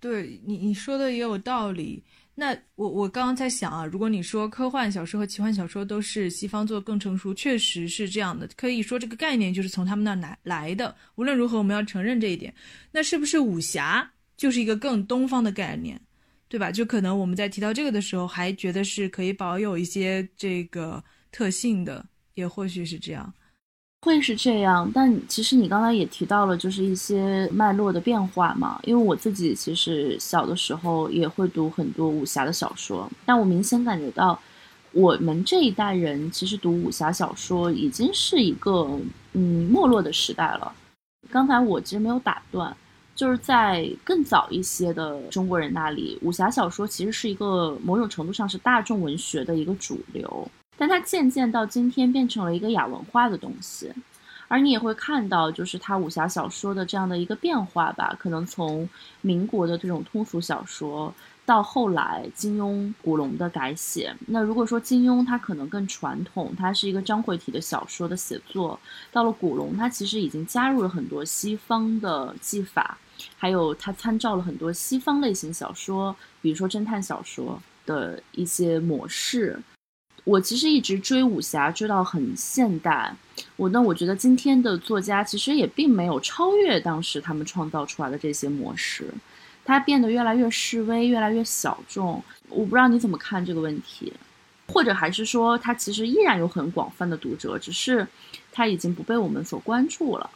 对你你说的也有道理。那我我刚刚在想啊，如果你说科幻小说和奇幻小说都是西方做更成熟，确实是这样的。可以说这个概念就是从他们那来来的。无论如何，我们要承认这一点。那是不是武侠？就是一个更东方的概念，对吧？就可能我们在提到这个的时候，还觉得是可以保有一些这个特性的，也或许是这样，会是这样。但其实你刚才也提到了，就是一些脉络的变化嘛。因为我自己其实小的时候也会读很多武侠的小说，但我明显感觉到，我们这一代人其实读武侠小说已经是一个嗯没落的时代了。刚才我其实没有打断。就是在更早一些的中国人那里，武侠小说其实是一个某种程度上是大众文学的一个主流，但它渐渐到今天变成了一个亚文化的东西。而你也会看到，就是它武侠小说的这样的一个变化吧，可能从民国的这种通俗小说。到后来，金庸、古龙的改写。那如果说金庸他可能更传统，他是一个章回体的小说的写作。到了古龙，他其实已经加入了很多西方的技法，还有他参照了很多西方类型小说，比如说侦探小说的一些模式。我其实一直追武侠，追到很现代。我那我觉得今天的作家其实也并没有超越当时他们创造出来的这些模式。它变得越来越示威，越来越小众。我不知道你怎么看这个问题，或者还是说它其实依然有很广泛的读者，只是它已经不被我们所关注了。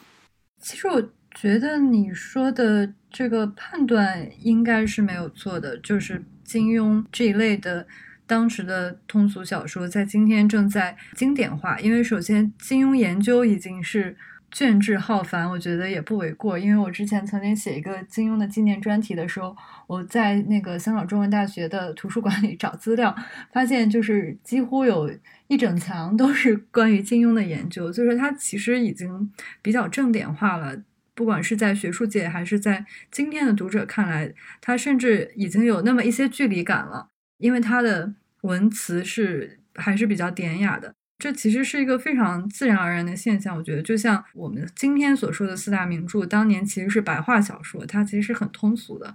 其实我觉得你说的这个判断应该是没有错的，就是金庸这一类的当时的通俗小说，在今天正在经典化。因为首先，金庸研究已经是。卷帙浩繁，我觉得也不为过。因为我之前曾经写一个金庸的纪念专题的时候，我在那个香港中文大学的图书馆里找资料，发现就是几乎有一整墙都是关于金庸的研究，就是它其实已经比较正点化了。不管是在学术界，还是在今天的读者看来，它甚至已经有那么一些距离感了，因为它的文词是还是比较典雅的。这其实是一个非常自然而然的现象，我觉得就像我们今天所说的四大名著，当年其实是白话小说，它其实是很通俗的。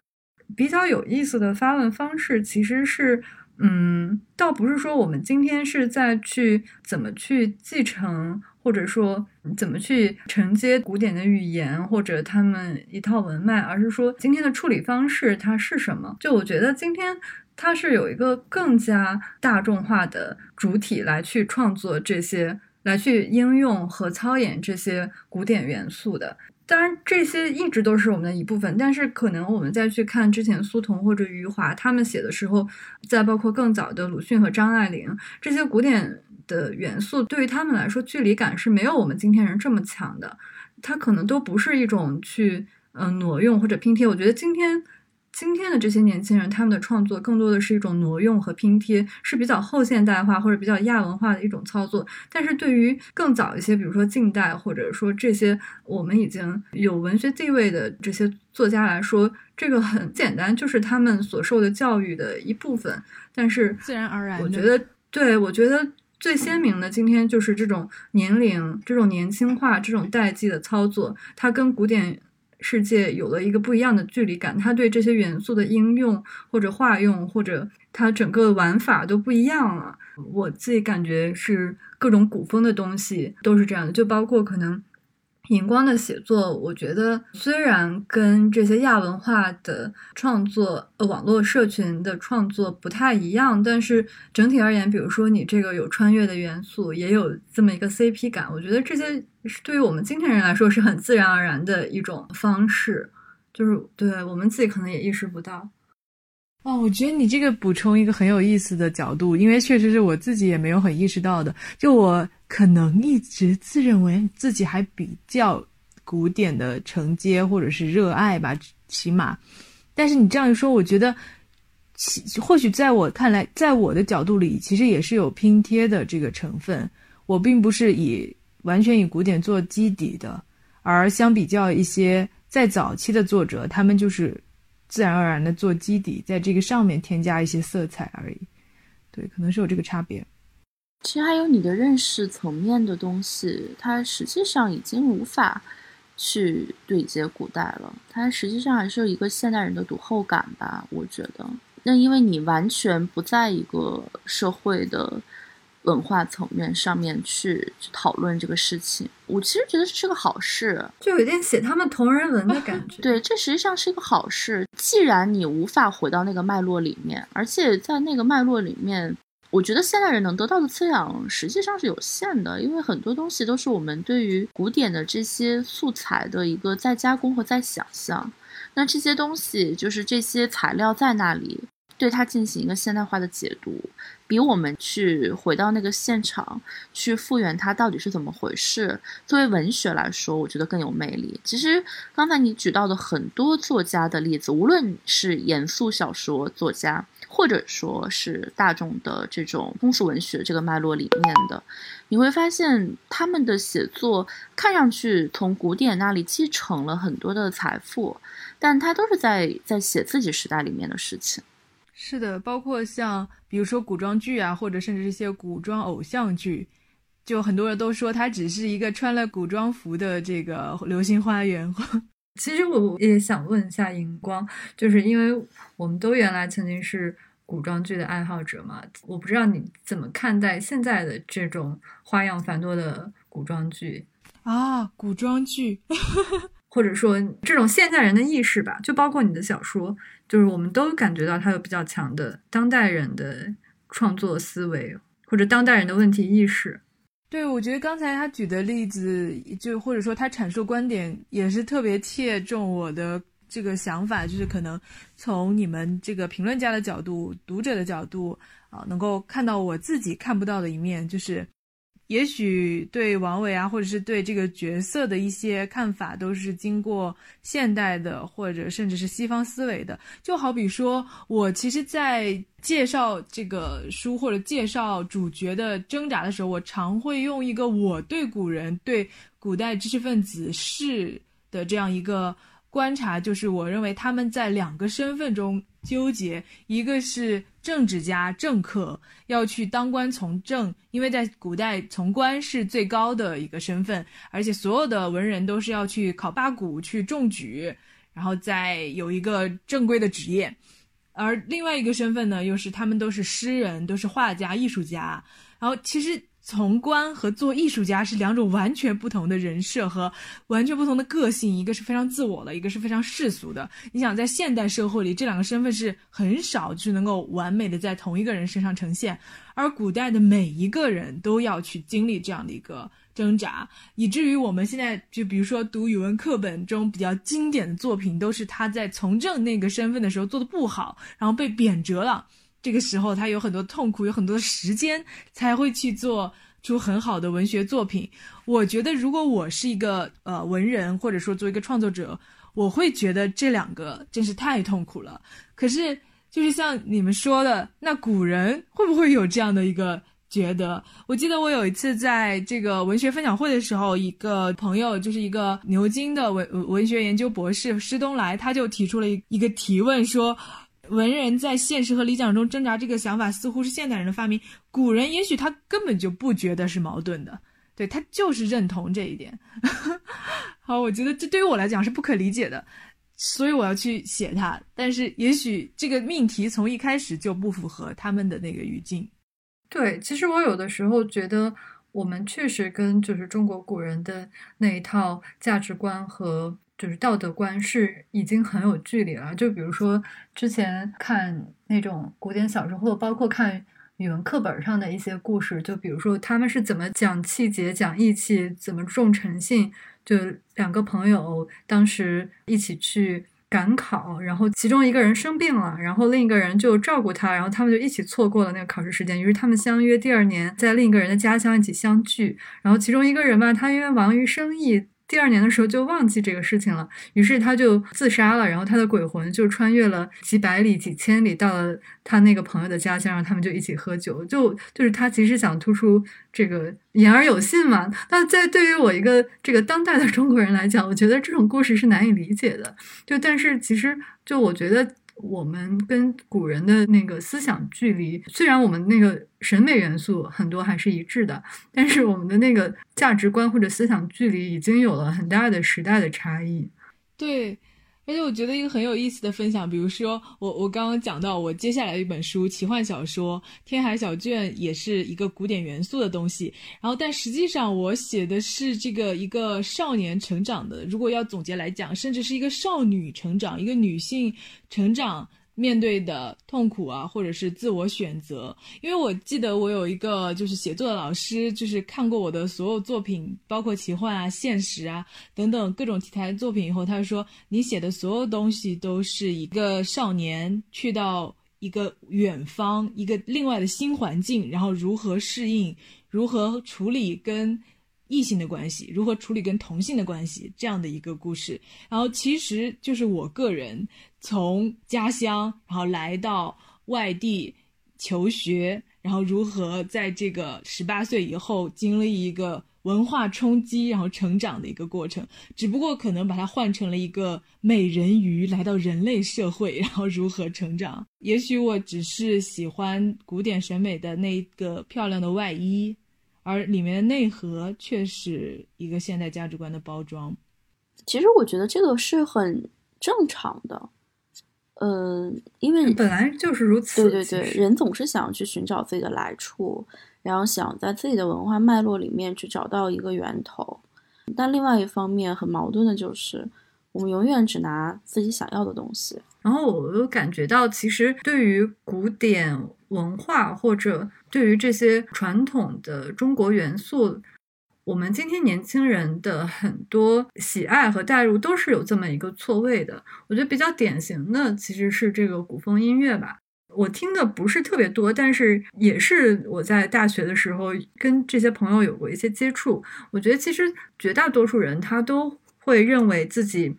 比较有意思的发问方式其实是，嗯，倒不是说我们今天是在去怎么去继承，或者说怎么去承接古典的语言或者他们一套文脉，而是说今天的处理方式它是什么？就我觉得今天。它是有一个更加大众化的主体来去创作这些，来去应用和操演这些古典元素的。当然，这些一直都是我们的一部分。但是，可能我们再去看之前苏童或者余华他们写的时候，再包括更早的鲁迅和张爱玲，这些古典的元素对于他们来说，距离感是没有我们今天人这么强的。它可能都不是一种去嗯挪用或者拼贴。我觉得今天。今天的这些年轻人，他们的创作更多的是一种挪用和拼贴，是比较后现代化或者比较亚文化的一种操作。但是对于更早一些，比如说近代或者说这些我们已经有文学地位的这些作家来说，这个很简单，就是他们所受的教育的一部分。但是自然而然，我觉得，对我觉得最鲜明的今天就是这种年龄、这种年轻化、这种代际的操作，它跟古典。世界有了一个不一样的距离感，他对这些元素的应用或者化用，或者他整个玩法都不一样了。我自己感觉是各种古风的东西都是这样的，就包括可能。荧光的写作，我觉得虽然跟这些亚文化的创作、呃网络社群的创作不太一样，但是整体而言，比如说你这个有穿越的元素，也有这么一个 CP 感，我觉得这些是对于我们今天人来说是很自然而然的一种方式，就是对我们自己可能也意识不到。哦，我觉得你这个补充一个很有意思的角度，因为确实是我自己也没有很意识到的。就我可能一直自认为自己还比较古典的承接或者是热爱吧，起码，但是你这样一说，我觉得，其或许在我看来，在我的角度里，其实也是有拼贴的这个成分。我并不是以完全以古典做基底的，而相比较一些在早期的作者，他们就是自然而然的做基底，在这个上面添加一些色彩而已。对，可能是有这个差别。其实还有你的认识层面的东西，它实际上已经无法去对接古代了。它实际上还是一个现代人的读后感吧，我觉得。那因为你完全不在一个社会的文化层面上面去讨论这个事情，我其实觉得这是个好事，就有点写他们同人文的感觉。对，这实际上是一个好事。既然你无法回到那个脉络里面，而且在那个脉络里面。我觉得现代人能得到的滋养实际上是有限的，因为很多东西都是我们对于古典的这些素材的一个再加工和再想象。那这些东西就是这些材料在那里，对它进行一个现代化的解读，比我们去回到那个现场去复原它到底是怎么回事，作为文学来说，我觉得更有魅力。其实刚才你举到的很多作家的例子，无论是严肃小说作家。或者说是大众的这种通俗文学这个脉络里面的，你会发现他们的写作看上去从古典那里继承了很多的财富，但他都是在在写自己时代里面的事情。是的，包括像比如说古装剧啊，或者甚至是一些古装偶像剧，就很多人都说它只是一个穿了古装服的这个流星花园。其实我也想问一下荧光，就是因为我们都原来曾经是古装剧的爱好者嘛，我不知道你怎么看待现在的这种花样繁多的古装剧啊？古装剧，或者说这种现代人的意识吧，就包括你的小说，就是我们都感觉到它有比较强的当代人的创作思维，或者当代人的问题意识。对，我觉得刚才他举的例子，就或者说他阐述观点，也是特别切中我的这个想法，就是可能从你们这个评论家的角度、读者的角度啊，能够看到我自己看不到的一面，就是。也许对王伟啊，或者是对这个角色的一些看法，都是经过现代的，或者甚至是西方思维的。就好比说，我其实，在介绍这个书或者介绍主角的挣扎的时候，我常会用一个我对古人、对古代知识分子是的这样一个。观察就是我认为他们在两个身份中纠结，一个是政治家、政客要去当官从政，因为在古代从官是最高的一个身份，而且所有的文人都是要去考八股、去中举，然后再有一个正规的职业。而另外一个身份呢，又是他们都是诗人、都是画家、艺术家，然后其实。从官和做艺术家是两种完全不同的人设和完全不同的个性，一个是非常自我的，一个是非常世俗的。你想在现代社会里，这两个身份是很少就能够完美的在同一个人身上呈现，而古代的每一个人都要去经历这样的一个挣扎，以至于我们现在就比如说读语文课本中比较经典的作品，都是他在从政那个身份的时候做的不好，然后被贬谪了。这个时候，他有很多痛苦，有很多时间才会去做出很好的文学作品。我觉得，如果我是一个呃文人，或者说作为一个创作者，我会觉得这两个真是太痛苦了。可是，就是像你们说的，那古人会不会有这样的一个觉得？我记得我有一次在这个文学分享会的时候，一个朋友就是一个牛津的文文学研究博士施东来，他就提出了一一个提问说。文人在现实和理想中挣扎，这个想法似乎是现代人的发明。古人也许他根本就不觉得是矛盾的，对他就是认同这一点。好，我觉得这对于我来讲是不可理解的，所以我要去写它。但是也许这个命题从一开始就不符合他们的那个语境。对，其实我有的时候觉得，我们确实跟就是中国古人的那一套价值观和。就是道德观是已经很有距离了。就比如说之前看那种古典小说，或者包括看语文课本上的一些故事，就比如说他们是怎么讲气节、讲义气，怎么重诚信。就两个朋友当时一起去赶考，然后其中一个人生病了，然后另一个人就照顾他，然后他们就一起错过了那个考试时间。于是他们相约第二年在另一个人的家乡一起相聚。然后其中一个人嘛，他因为忙于生意。第二年的时候就忘记这个事情了，于是他就自杀了。然后他的鬼魂就穿越了几百里、几千里，到了他那个朋友的家乡，然后他们就一起喝酒。就就是他其实想突出这个言而有信嘛。那在对于我一个这个当代的中国人来讲，我觉得这种故事是难以理解的。就但是其实就我觉得。我们跟古人的那个思想距离，虽然我们那个审美元素很多还是一致的，但是我们的那个价值观或者思想距离已经有了很大的时代的差异。对。而且我觉得一个很有意思的分享，比如说我我刚刚讲到我接下来的一本书奇幻小说《天海小卷》也是一个古典元素的东西，然后但实际上我写的是这个一个少年成长的，如果要总结来讲，甚至是一个少女成长，一个女性成长。面对的痛苦啊，或者是自我选择，因为我记得我有一个就是写作的老师，就是看过我的所有作品，包括奇幻啊、现实啊等等各种题材的作品以后，他说你写的所有东西都是一个少年去到一个远方、一个另外的新环境，然后如何适应、如何处理跟异性的关系，如何处理跟同性的关系这样的一个故事。然后其实就是我个人。从家乡，然后来到外地求学，然后如何在这个十八岁以后经历一个文化冲击，然后成长的一个过程。只不过可能把它换成了一个美人鱼来到人类社会，然后如何成长。也许我只是喜欢古典审美的那个漂亮的外衣，而里面的内核却是一个现代价值观的包装。其实我觉得这个是很正常的。嗯，因为本来就是如此。对对对，人总是想去寻找自己的来处，然后想在自己的文化脉络里面去找到一个源头。但另外一方面很矛盾的就是，我们永远只拿自己想要的东西。然后我又感觉到，其实对于古典文化或者对于这些传统的中国元素。我们今天年轻人的很多喜爱和代入都是有这么一个错位的。我觉得比较典型的其实是这个古风音乐吧。我听的不是特别多，但是也是我在大学的时候跟这些朋友有过一些接触。我觉得其实绝大多数人他都会认为自己，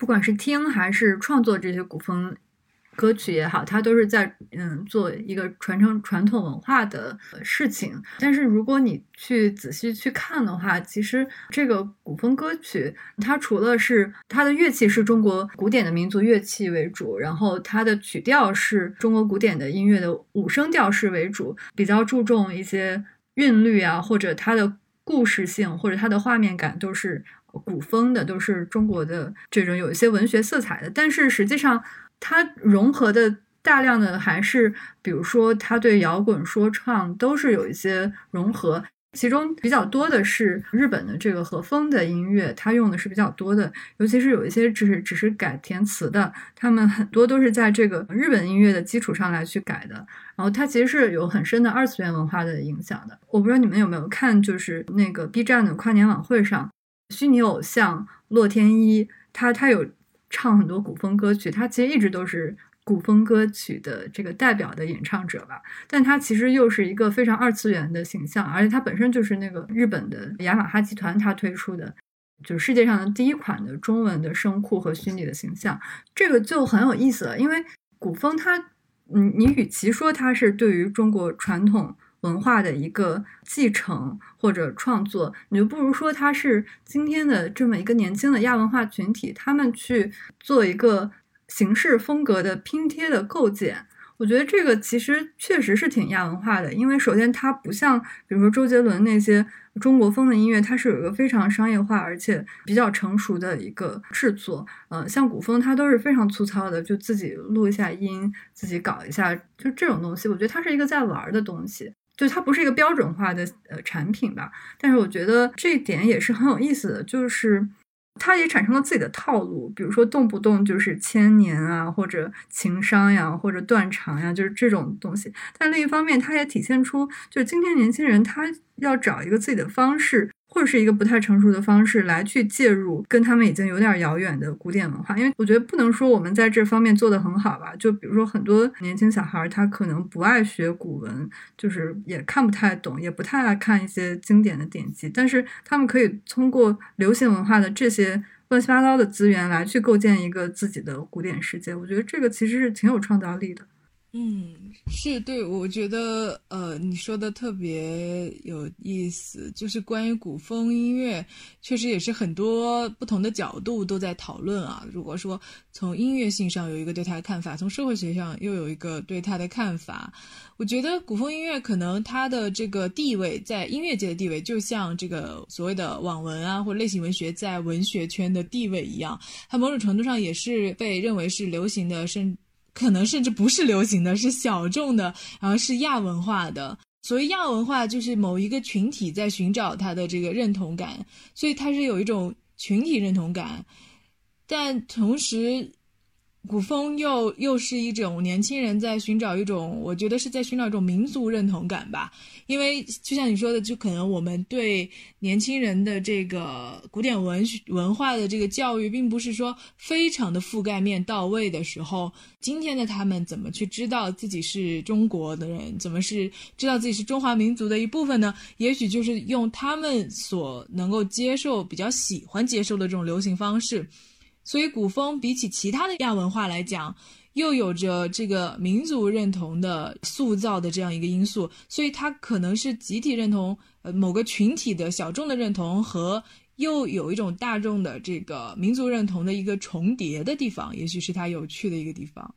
不管是听还是创作这些古风。歌曲也好，它都是在嗯做一个传承传统文化的事情。但是如果你去仔细去看的话，其实这个古风歌曲，它除了是它的乐器是中国古典的民族乐器为主，然后它的曲调是中国古典的音乐的五声调式为主，比较注重一些韵律啊，或者它的故事性，或者它的画面感都是古风的，都是中国的这种有一些文学色彩的。但是实际上。它融合的大量的还是，比如说，它对摇滚、说唱都是有一些融合，其中比较多的是日本的这个和风的音乐，它用的是比较多的，尤其是有一些只是只是改填词的，他们很多都是在这个日本音乐的基础上来去改的，然后它其实是有很深的二次元文化的影响的。我不知道你们有没有看，就是那个 B 站的跨年晚会上，虚拟偶像洛天依，他他有。唱很多古风歌曲，他其实一直都是古风歌曲的这个代表的演唱者吧。但他其实又是一个非常二次元的形象，而且他本身就是那个日本的雅马哈集团他推出的，就是世界上的第一款的中文的声库和虚拟的形象。这个就很有意思了，因为古风它，嗯，你与其说它是对于中国传统。文化的一个继承或者创作，你就不如说它是今天的这么一个年轻的亚文化群体，他们去做一个形式风格的拼贴的构建。我觉得这个其实确实是挺亚文化的，因为首先它不像比如说周杰伦那些中国风的音乐，它是有一个非常商业化而且比较成熟的一个制作。呃，像古风它都是非常粗糙的，就自己录一下音，自己搞一下，就这种东西。我觉得它是一个在玩的东西。就它不是一个标准化的呃产品吧，但是我觉得这一点也是很有意思的，就是它也产生了自己的套路，比如说动不动就是千年啊，或者情商呀，或者断肠呀，就是这种东西。但另一方面，它也体现出，就是今天年轻人他要找一个自己的方式或者是一个不太成熟的方式来去介入跟他们已经有点遥远的古典文化，因为我觉得不能说我们在这方面做得很好吧。就比如说很多年轻小孩，他可能不爱学古文，就是也看不太懂，也不太爱看一些经典的典籍，但是他们可以通过流行文化的这些乱七八糟的资源来去构建一个自己的古典世界。我觉得这个其实是挺有创造力的。嗯，是对，我觉得呃，你说的特别有意思，就是关于古风音乐，确实也是很多不同的角度都在讨论啊。如果说从音乐性上有一个对它的看法，从社会学上又有一个对它的看法，我觉得古风音乐可能它的这个地位在音乐界的地位，就像这个所谓的网文啊或类型文学在文学圈的地位一样，它某种程度上也是被认为是流行的，甚。可能甚至不是流行的，是小众的，然后是亚文化的。所谓亚文化，就是某一个群体在寻找它的这个认同感，所以它是有一种群体认同感，但同时。古风又又是一种年轻人在寻找一种，我觉得是在寻找一种民族认同感吧。因为就像你说的，就可能我们对年轻人的这个古典文学文化的这个教育，并不是说非常的覆盖面到位的时候，今天的他们怎么去知道自己是中国的人，怎么是知道自己是中华民族的一部分呢？也许就是用他们所能够接受、比较喜欢接受的这种流行方式。所以，古风比起其他的亚文化来讲，又有着这个民族认同的塑造的这样一个因素，所以它可能是集体认同，呃，某个群体的小众的认同和又有一种大众的这个民族认同的一个重叠的地方，也许是它有趣的一个地方。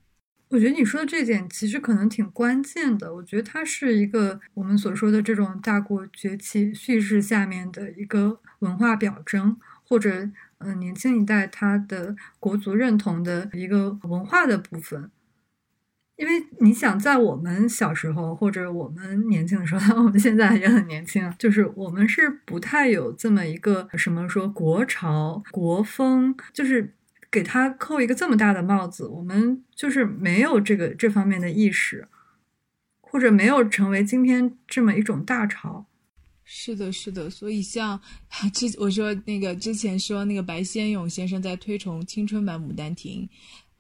我觉得你说的这点其实可能挺关键的。我觉得它是一个我们所说的这种大国崛起叙事下面的一个文化表征，或者。嗯，年轻一代他的国族认同的一个文化的部分，因为你想，在我们小时候或者我们年轻的时候，我们现在也很年轻，就是我们是不太有这么一个什么说国潮、国风，就是给他扣一个这么大的帽子，我们就是没有这个这方面的意识，或者没有成为今天这么一种大潮。是的，是的，所以像之我说那个之前说那个白先勇先生在推崇青春版《牡丹亭》，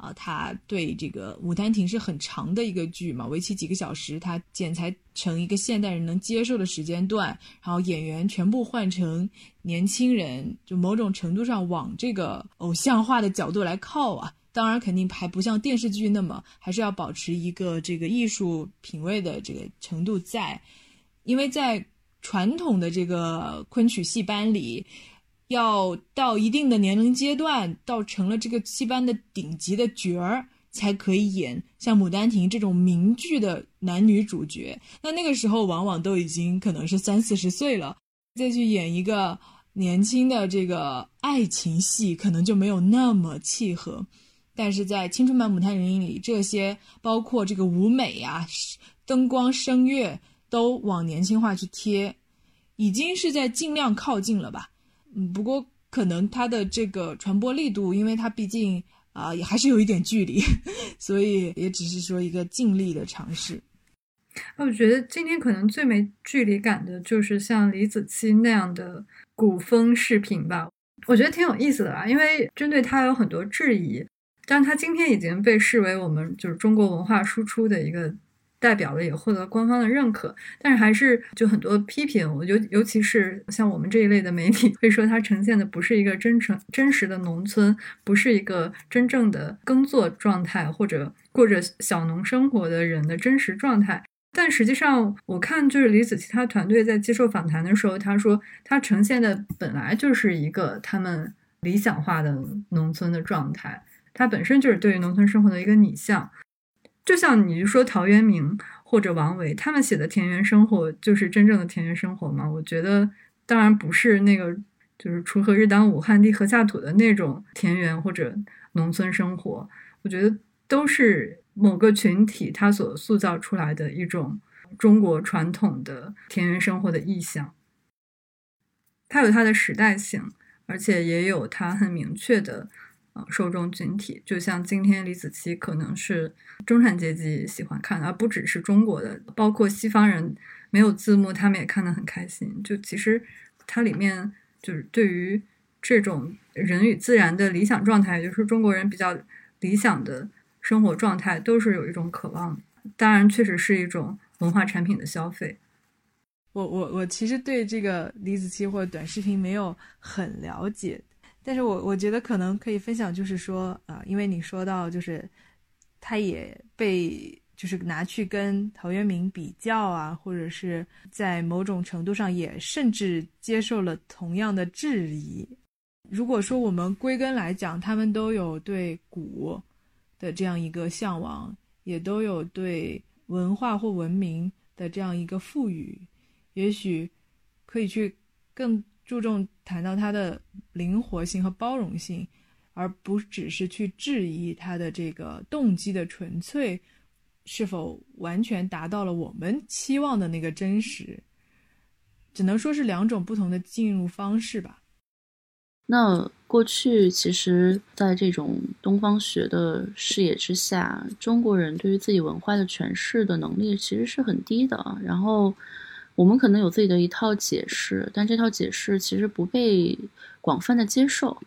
啊，他对这个《牡丹亭》是很长的一个剧嘛，为期几个小时，他剪裁成一个现代人能接受的时间段，然后演员全部换成年轻人，就某种程度上往这个偶像化的角度来靠啊。当然，肯定还不像电视剧那么，还是要保持一个这个艺术品味的这个程度在，因为在。传统的这个昆曲戏班里，要到一定的年龄阶段，到成了这个戏班的顶级的角儿，才可以演像《牡丹亭》这种名剧的男女主角。那那个时候，往往都已经可能是三四十岁了，再去演一个年轻的这个爱情戏，可能就没有那么契合。但是在《青春版牡丹亭》里，这些包括这个舞美呀、灯光、声乐。都往年轻化去贴，已经是在尽量靠近了吧？嗯，不过可能它的这个传播力度，因为它毕竟啊也还是有一点距离，所以也只是说一个尽力的尝试。我觉得今天可能最没距离感的就是像李子柒那样的古风视频吧，我觉得挺有意思的吧，因为针对他有很多质疑，但他今天已经被视为我们就是中国文化输出的一个。代表了也获得官方的认可，但是还是就很多批评。我尤尤其是像我们这一类的媒体，会说它呈现的不是一个真诚真实的农村，不是一个真正的耕作状态或者过着小农生活的人的真实状态。但实际上，我看就是李子柒他团队在接受访谈的时候，他说他呈现的本来就是一个他们理想化的农村的状态，它本身就是对于农村生活的一个拟像。就像你说陶渊明或者王维他们写的田园生活，就是真正的田园生活吗？我觉得当然不是那个，就是“锄禾日当午，汗滴禾下土”的那种田园或者农村生活。我觉得都是某个群体他所塑造出来的一种中国传统的田园生活的意象。它有它的时代性，而且也有它很明确的。啊，受众群体就像今天李子柒可能是中产阶级喜欢看的，而不只是中国的，包括西方人没有字幕，他们也看得很开心。就其实它里面就是对于这种人与自然的理想状态，也就是中国人比较理想的生活状态，都是有一种渴望。当然，确实是一种文化产品的消费。我我我其实对这个李子柒或者短视频没有很了解，但是我我觉得可能可以分享，就是说啊，因为你说到就是他也被就是拿去跟陶渊明比较啊，或者是在某种程度上也甚至接受了同样的质疑。如果说我们归根来讲，他们都有对古的这样一个向往，也都有对文化或文明的这样一个赋予。也许可以去更注重谈到它的灵活性和包容性，而不只是去质疑它的这个动机的纯粹是否完全达到了我们期望的那个真实。只能说是两种不同的进入方式吧。那过去其实，在这种东方学的视野之下，中国人对于自己文化的诠释的能力其实是很低的。然后。我们可能有自己的一套解释，但这套解释其实不被广泛的接受。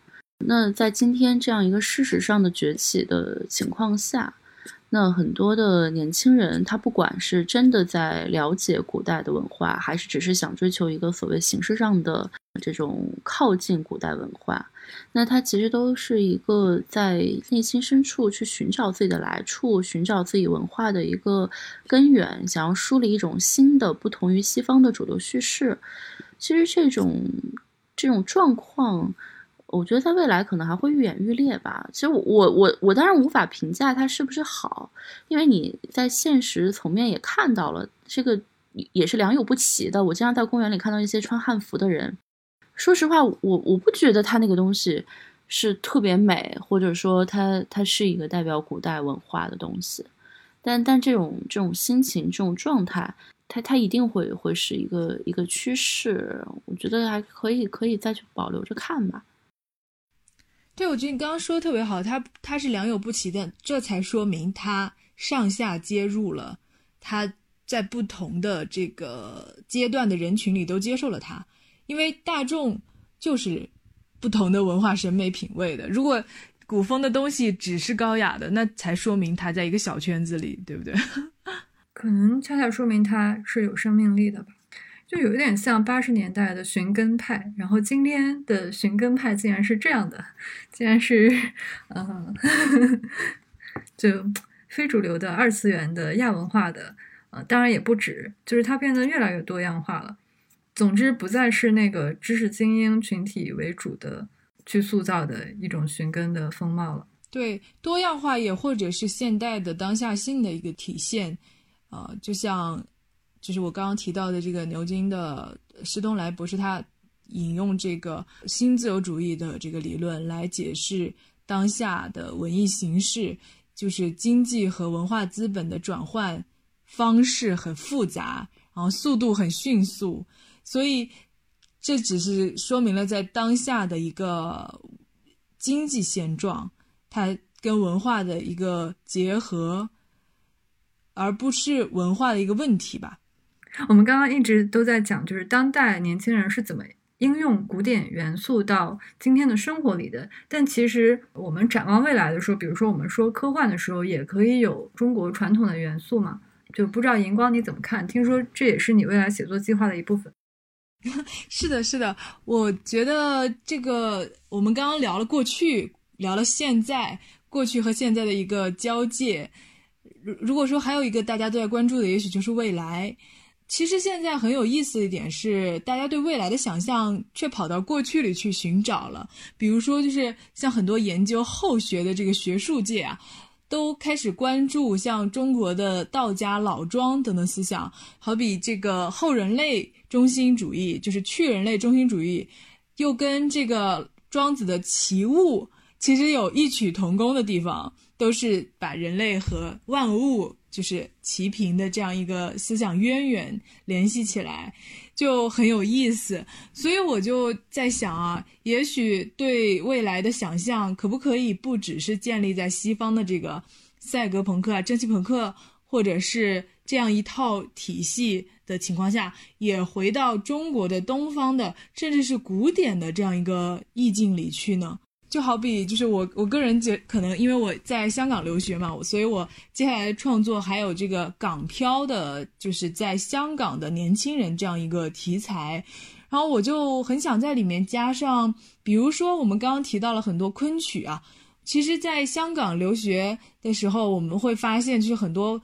那在今天这样一个事实上的崛起的情况下，那很多的年轻人，他不管是真的在了解古代的文化，还是只是想追求一个所谓形式上的这种靠近古代文化。那他其实都是一个在内心深处去寻找自己的来处，寻找自己文化的一个根源，想要梳理一种新的、不同于西方的主流叙事。其实这种这种状况，我觉得在未来可能还会愈演愈烈吧。其实我我我当然无法评价它是不是好，因为你在现实层面也看到了，这个也是良莠不齐的。我经常在公园里看到一些穿汉服的人。说实话，我我不觉得它那个东西是特别美，或者说它它是一个代表古代文化的东西。但但这种这种心情、这种状态，它它一定会会是一个一个趋势。我觉得还可以可以再去保留着看吧。对，我觉得你刚刚说的特别好，它它是良莠不齐的，这才说明它上下接入了，它在不同的这个阶段的人群里都接受了它。因为大众就是不同的文化审美品味的，如果古风的东西只是高雅的，那才说明它在一个小圈子里，对不对？可能恰恰说明它是有生命力的吧，就有一点像八十年代的寻根派，然后今天的寻根派竟然是这样的，竟然是嗯，就非主流的二次元的亚文化的，呃，当然也不止，就是它变得越来越多样化了。总之，不再是那个知识精英群体为主的去塑造的一种寻根的风貌了。对，多样化也或者是现代的当下性的一个体现。啊，就像就是我刚刚提到的这个牛津的施东来博士，他引用这个新自由主义的这个理论来解释当下的文艺形式，就是经济和文化资本的转换方式很复杂，然后速度很迅速。所以，这只是说明了在当下的一个经济现状，它跟文化的一个结合，而不是文化的一个问题吧。我们刚刚一直都在讲，就是当代年轻人是怎么应用古典元素到今天的生活里的。但其实我们展望未来的时候，比如说我们说科幻的时候，也可以有中国传统的元素嘛？就不知道荧光你怎么看？听说这也是你未来写作计划的一部分。是的，是的，我觉得这个我们刚刚聊了过去，聊了现在，过去和现在的一个交界。如如果说还有一个大家都在关注的，也许就是未来。其实现在很有意思的一点是，大家对未来的想象却跑到过去里去寻找了。比如说，就是像很多研究后学的这个学术界啊。都开始关注像中国的道家老庄等等思想，好比这个后人类中心主义，就是去人类中心主义，又跟这个庄子的齐物其实有异曲同工的地方，都是把人类和万物就是齐平的这样一个思想渊源联系起来。就很有意思，所以我就在想啊，也许对未来的想象，可不可以不只是建立在西方的这个赛格朋克啊、蒸汽朋克，或者是这样一套体系的情况下，也回到中国的东方的，甚至是古典的这样一个意境里去呢？就好比就是我我个人觉可能因为我在香港留学嘛，所以我接下来创作还有这个港漂的，就是在香港的年轻人这样一个题材，然后我就很想在里面加上，比如说我们刚刚提到了很多昆曲啊。其实，在香港留学的时候，我们会发现，就是很多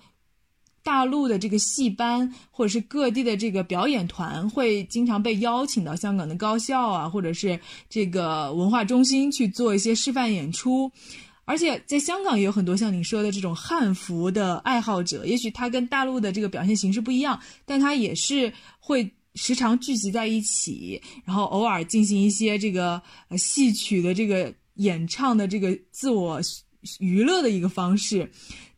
大陆的这个戏班，或者是各地的这个表演团，会经常被邀请到香港的高校啊，或者是这个文化中心去做一些示范演出。而且，在香港也有很多像你说的这种汉服的爱好者，也许他跟大陆的这个表现形式不一样，但他也是会时常聚集在一起，然后偶尔进行一些这个戏曲的这个。演唱的这个自我娱乐的一个方式，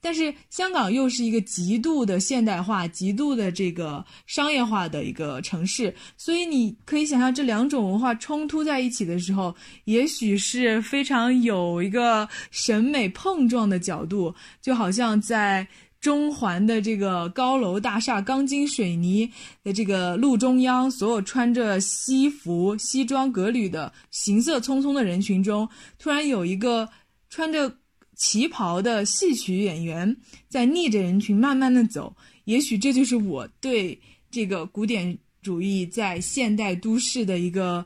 但是香港又是一个极度的现代化、极度的这个商业化的一个城市，所以你可以想象这两种文化冲突在一起的时候，也许是非常有一个审美碰撞的角度，就好像在。中环的这个高楼大厦、钢筋水泥的这个路中央，所有穿着西服、西装革履的行色匆匆的人群中，突然有一个穿着旗袍的戏曲演员在逆着人群慢慢的走。也许这就是我对这个古典主义在现代都市的一个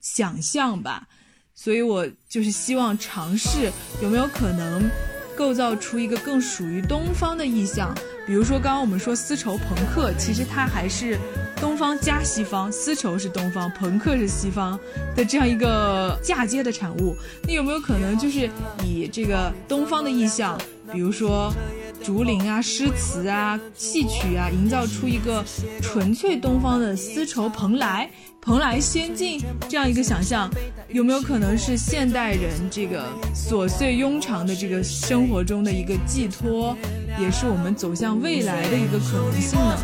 想象吧。所以我就是希望尝试，有没有可能？构造出一个更属于东方的意象，比如说刚刚我们说丝绸朋克，其实它还是东方加西方，丝绸是东方，朋克是西方的这样一个嫁接的产物。那有没有可能就是以这个东方的意象，比如说？竹林啊，诗词啊，戏曲啊，营造出一个纯粹东方的丝绸蓬莱、蓬莱仙境这样一个想象，有没有可能是现代人这个琐碎庸常的这个生活中的一个寄托，也是我们走向未来的一个可能性呢？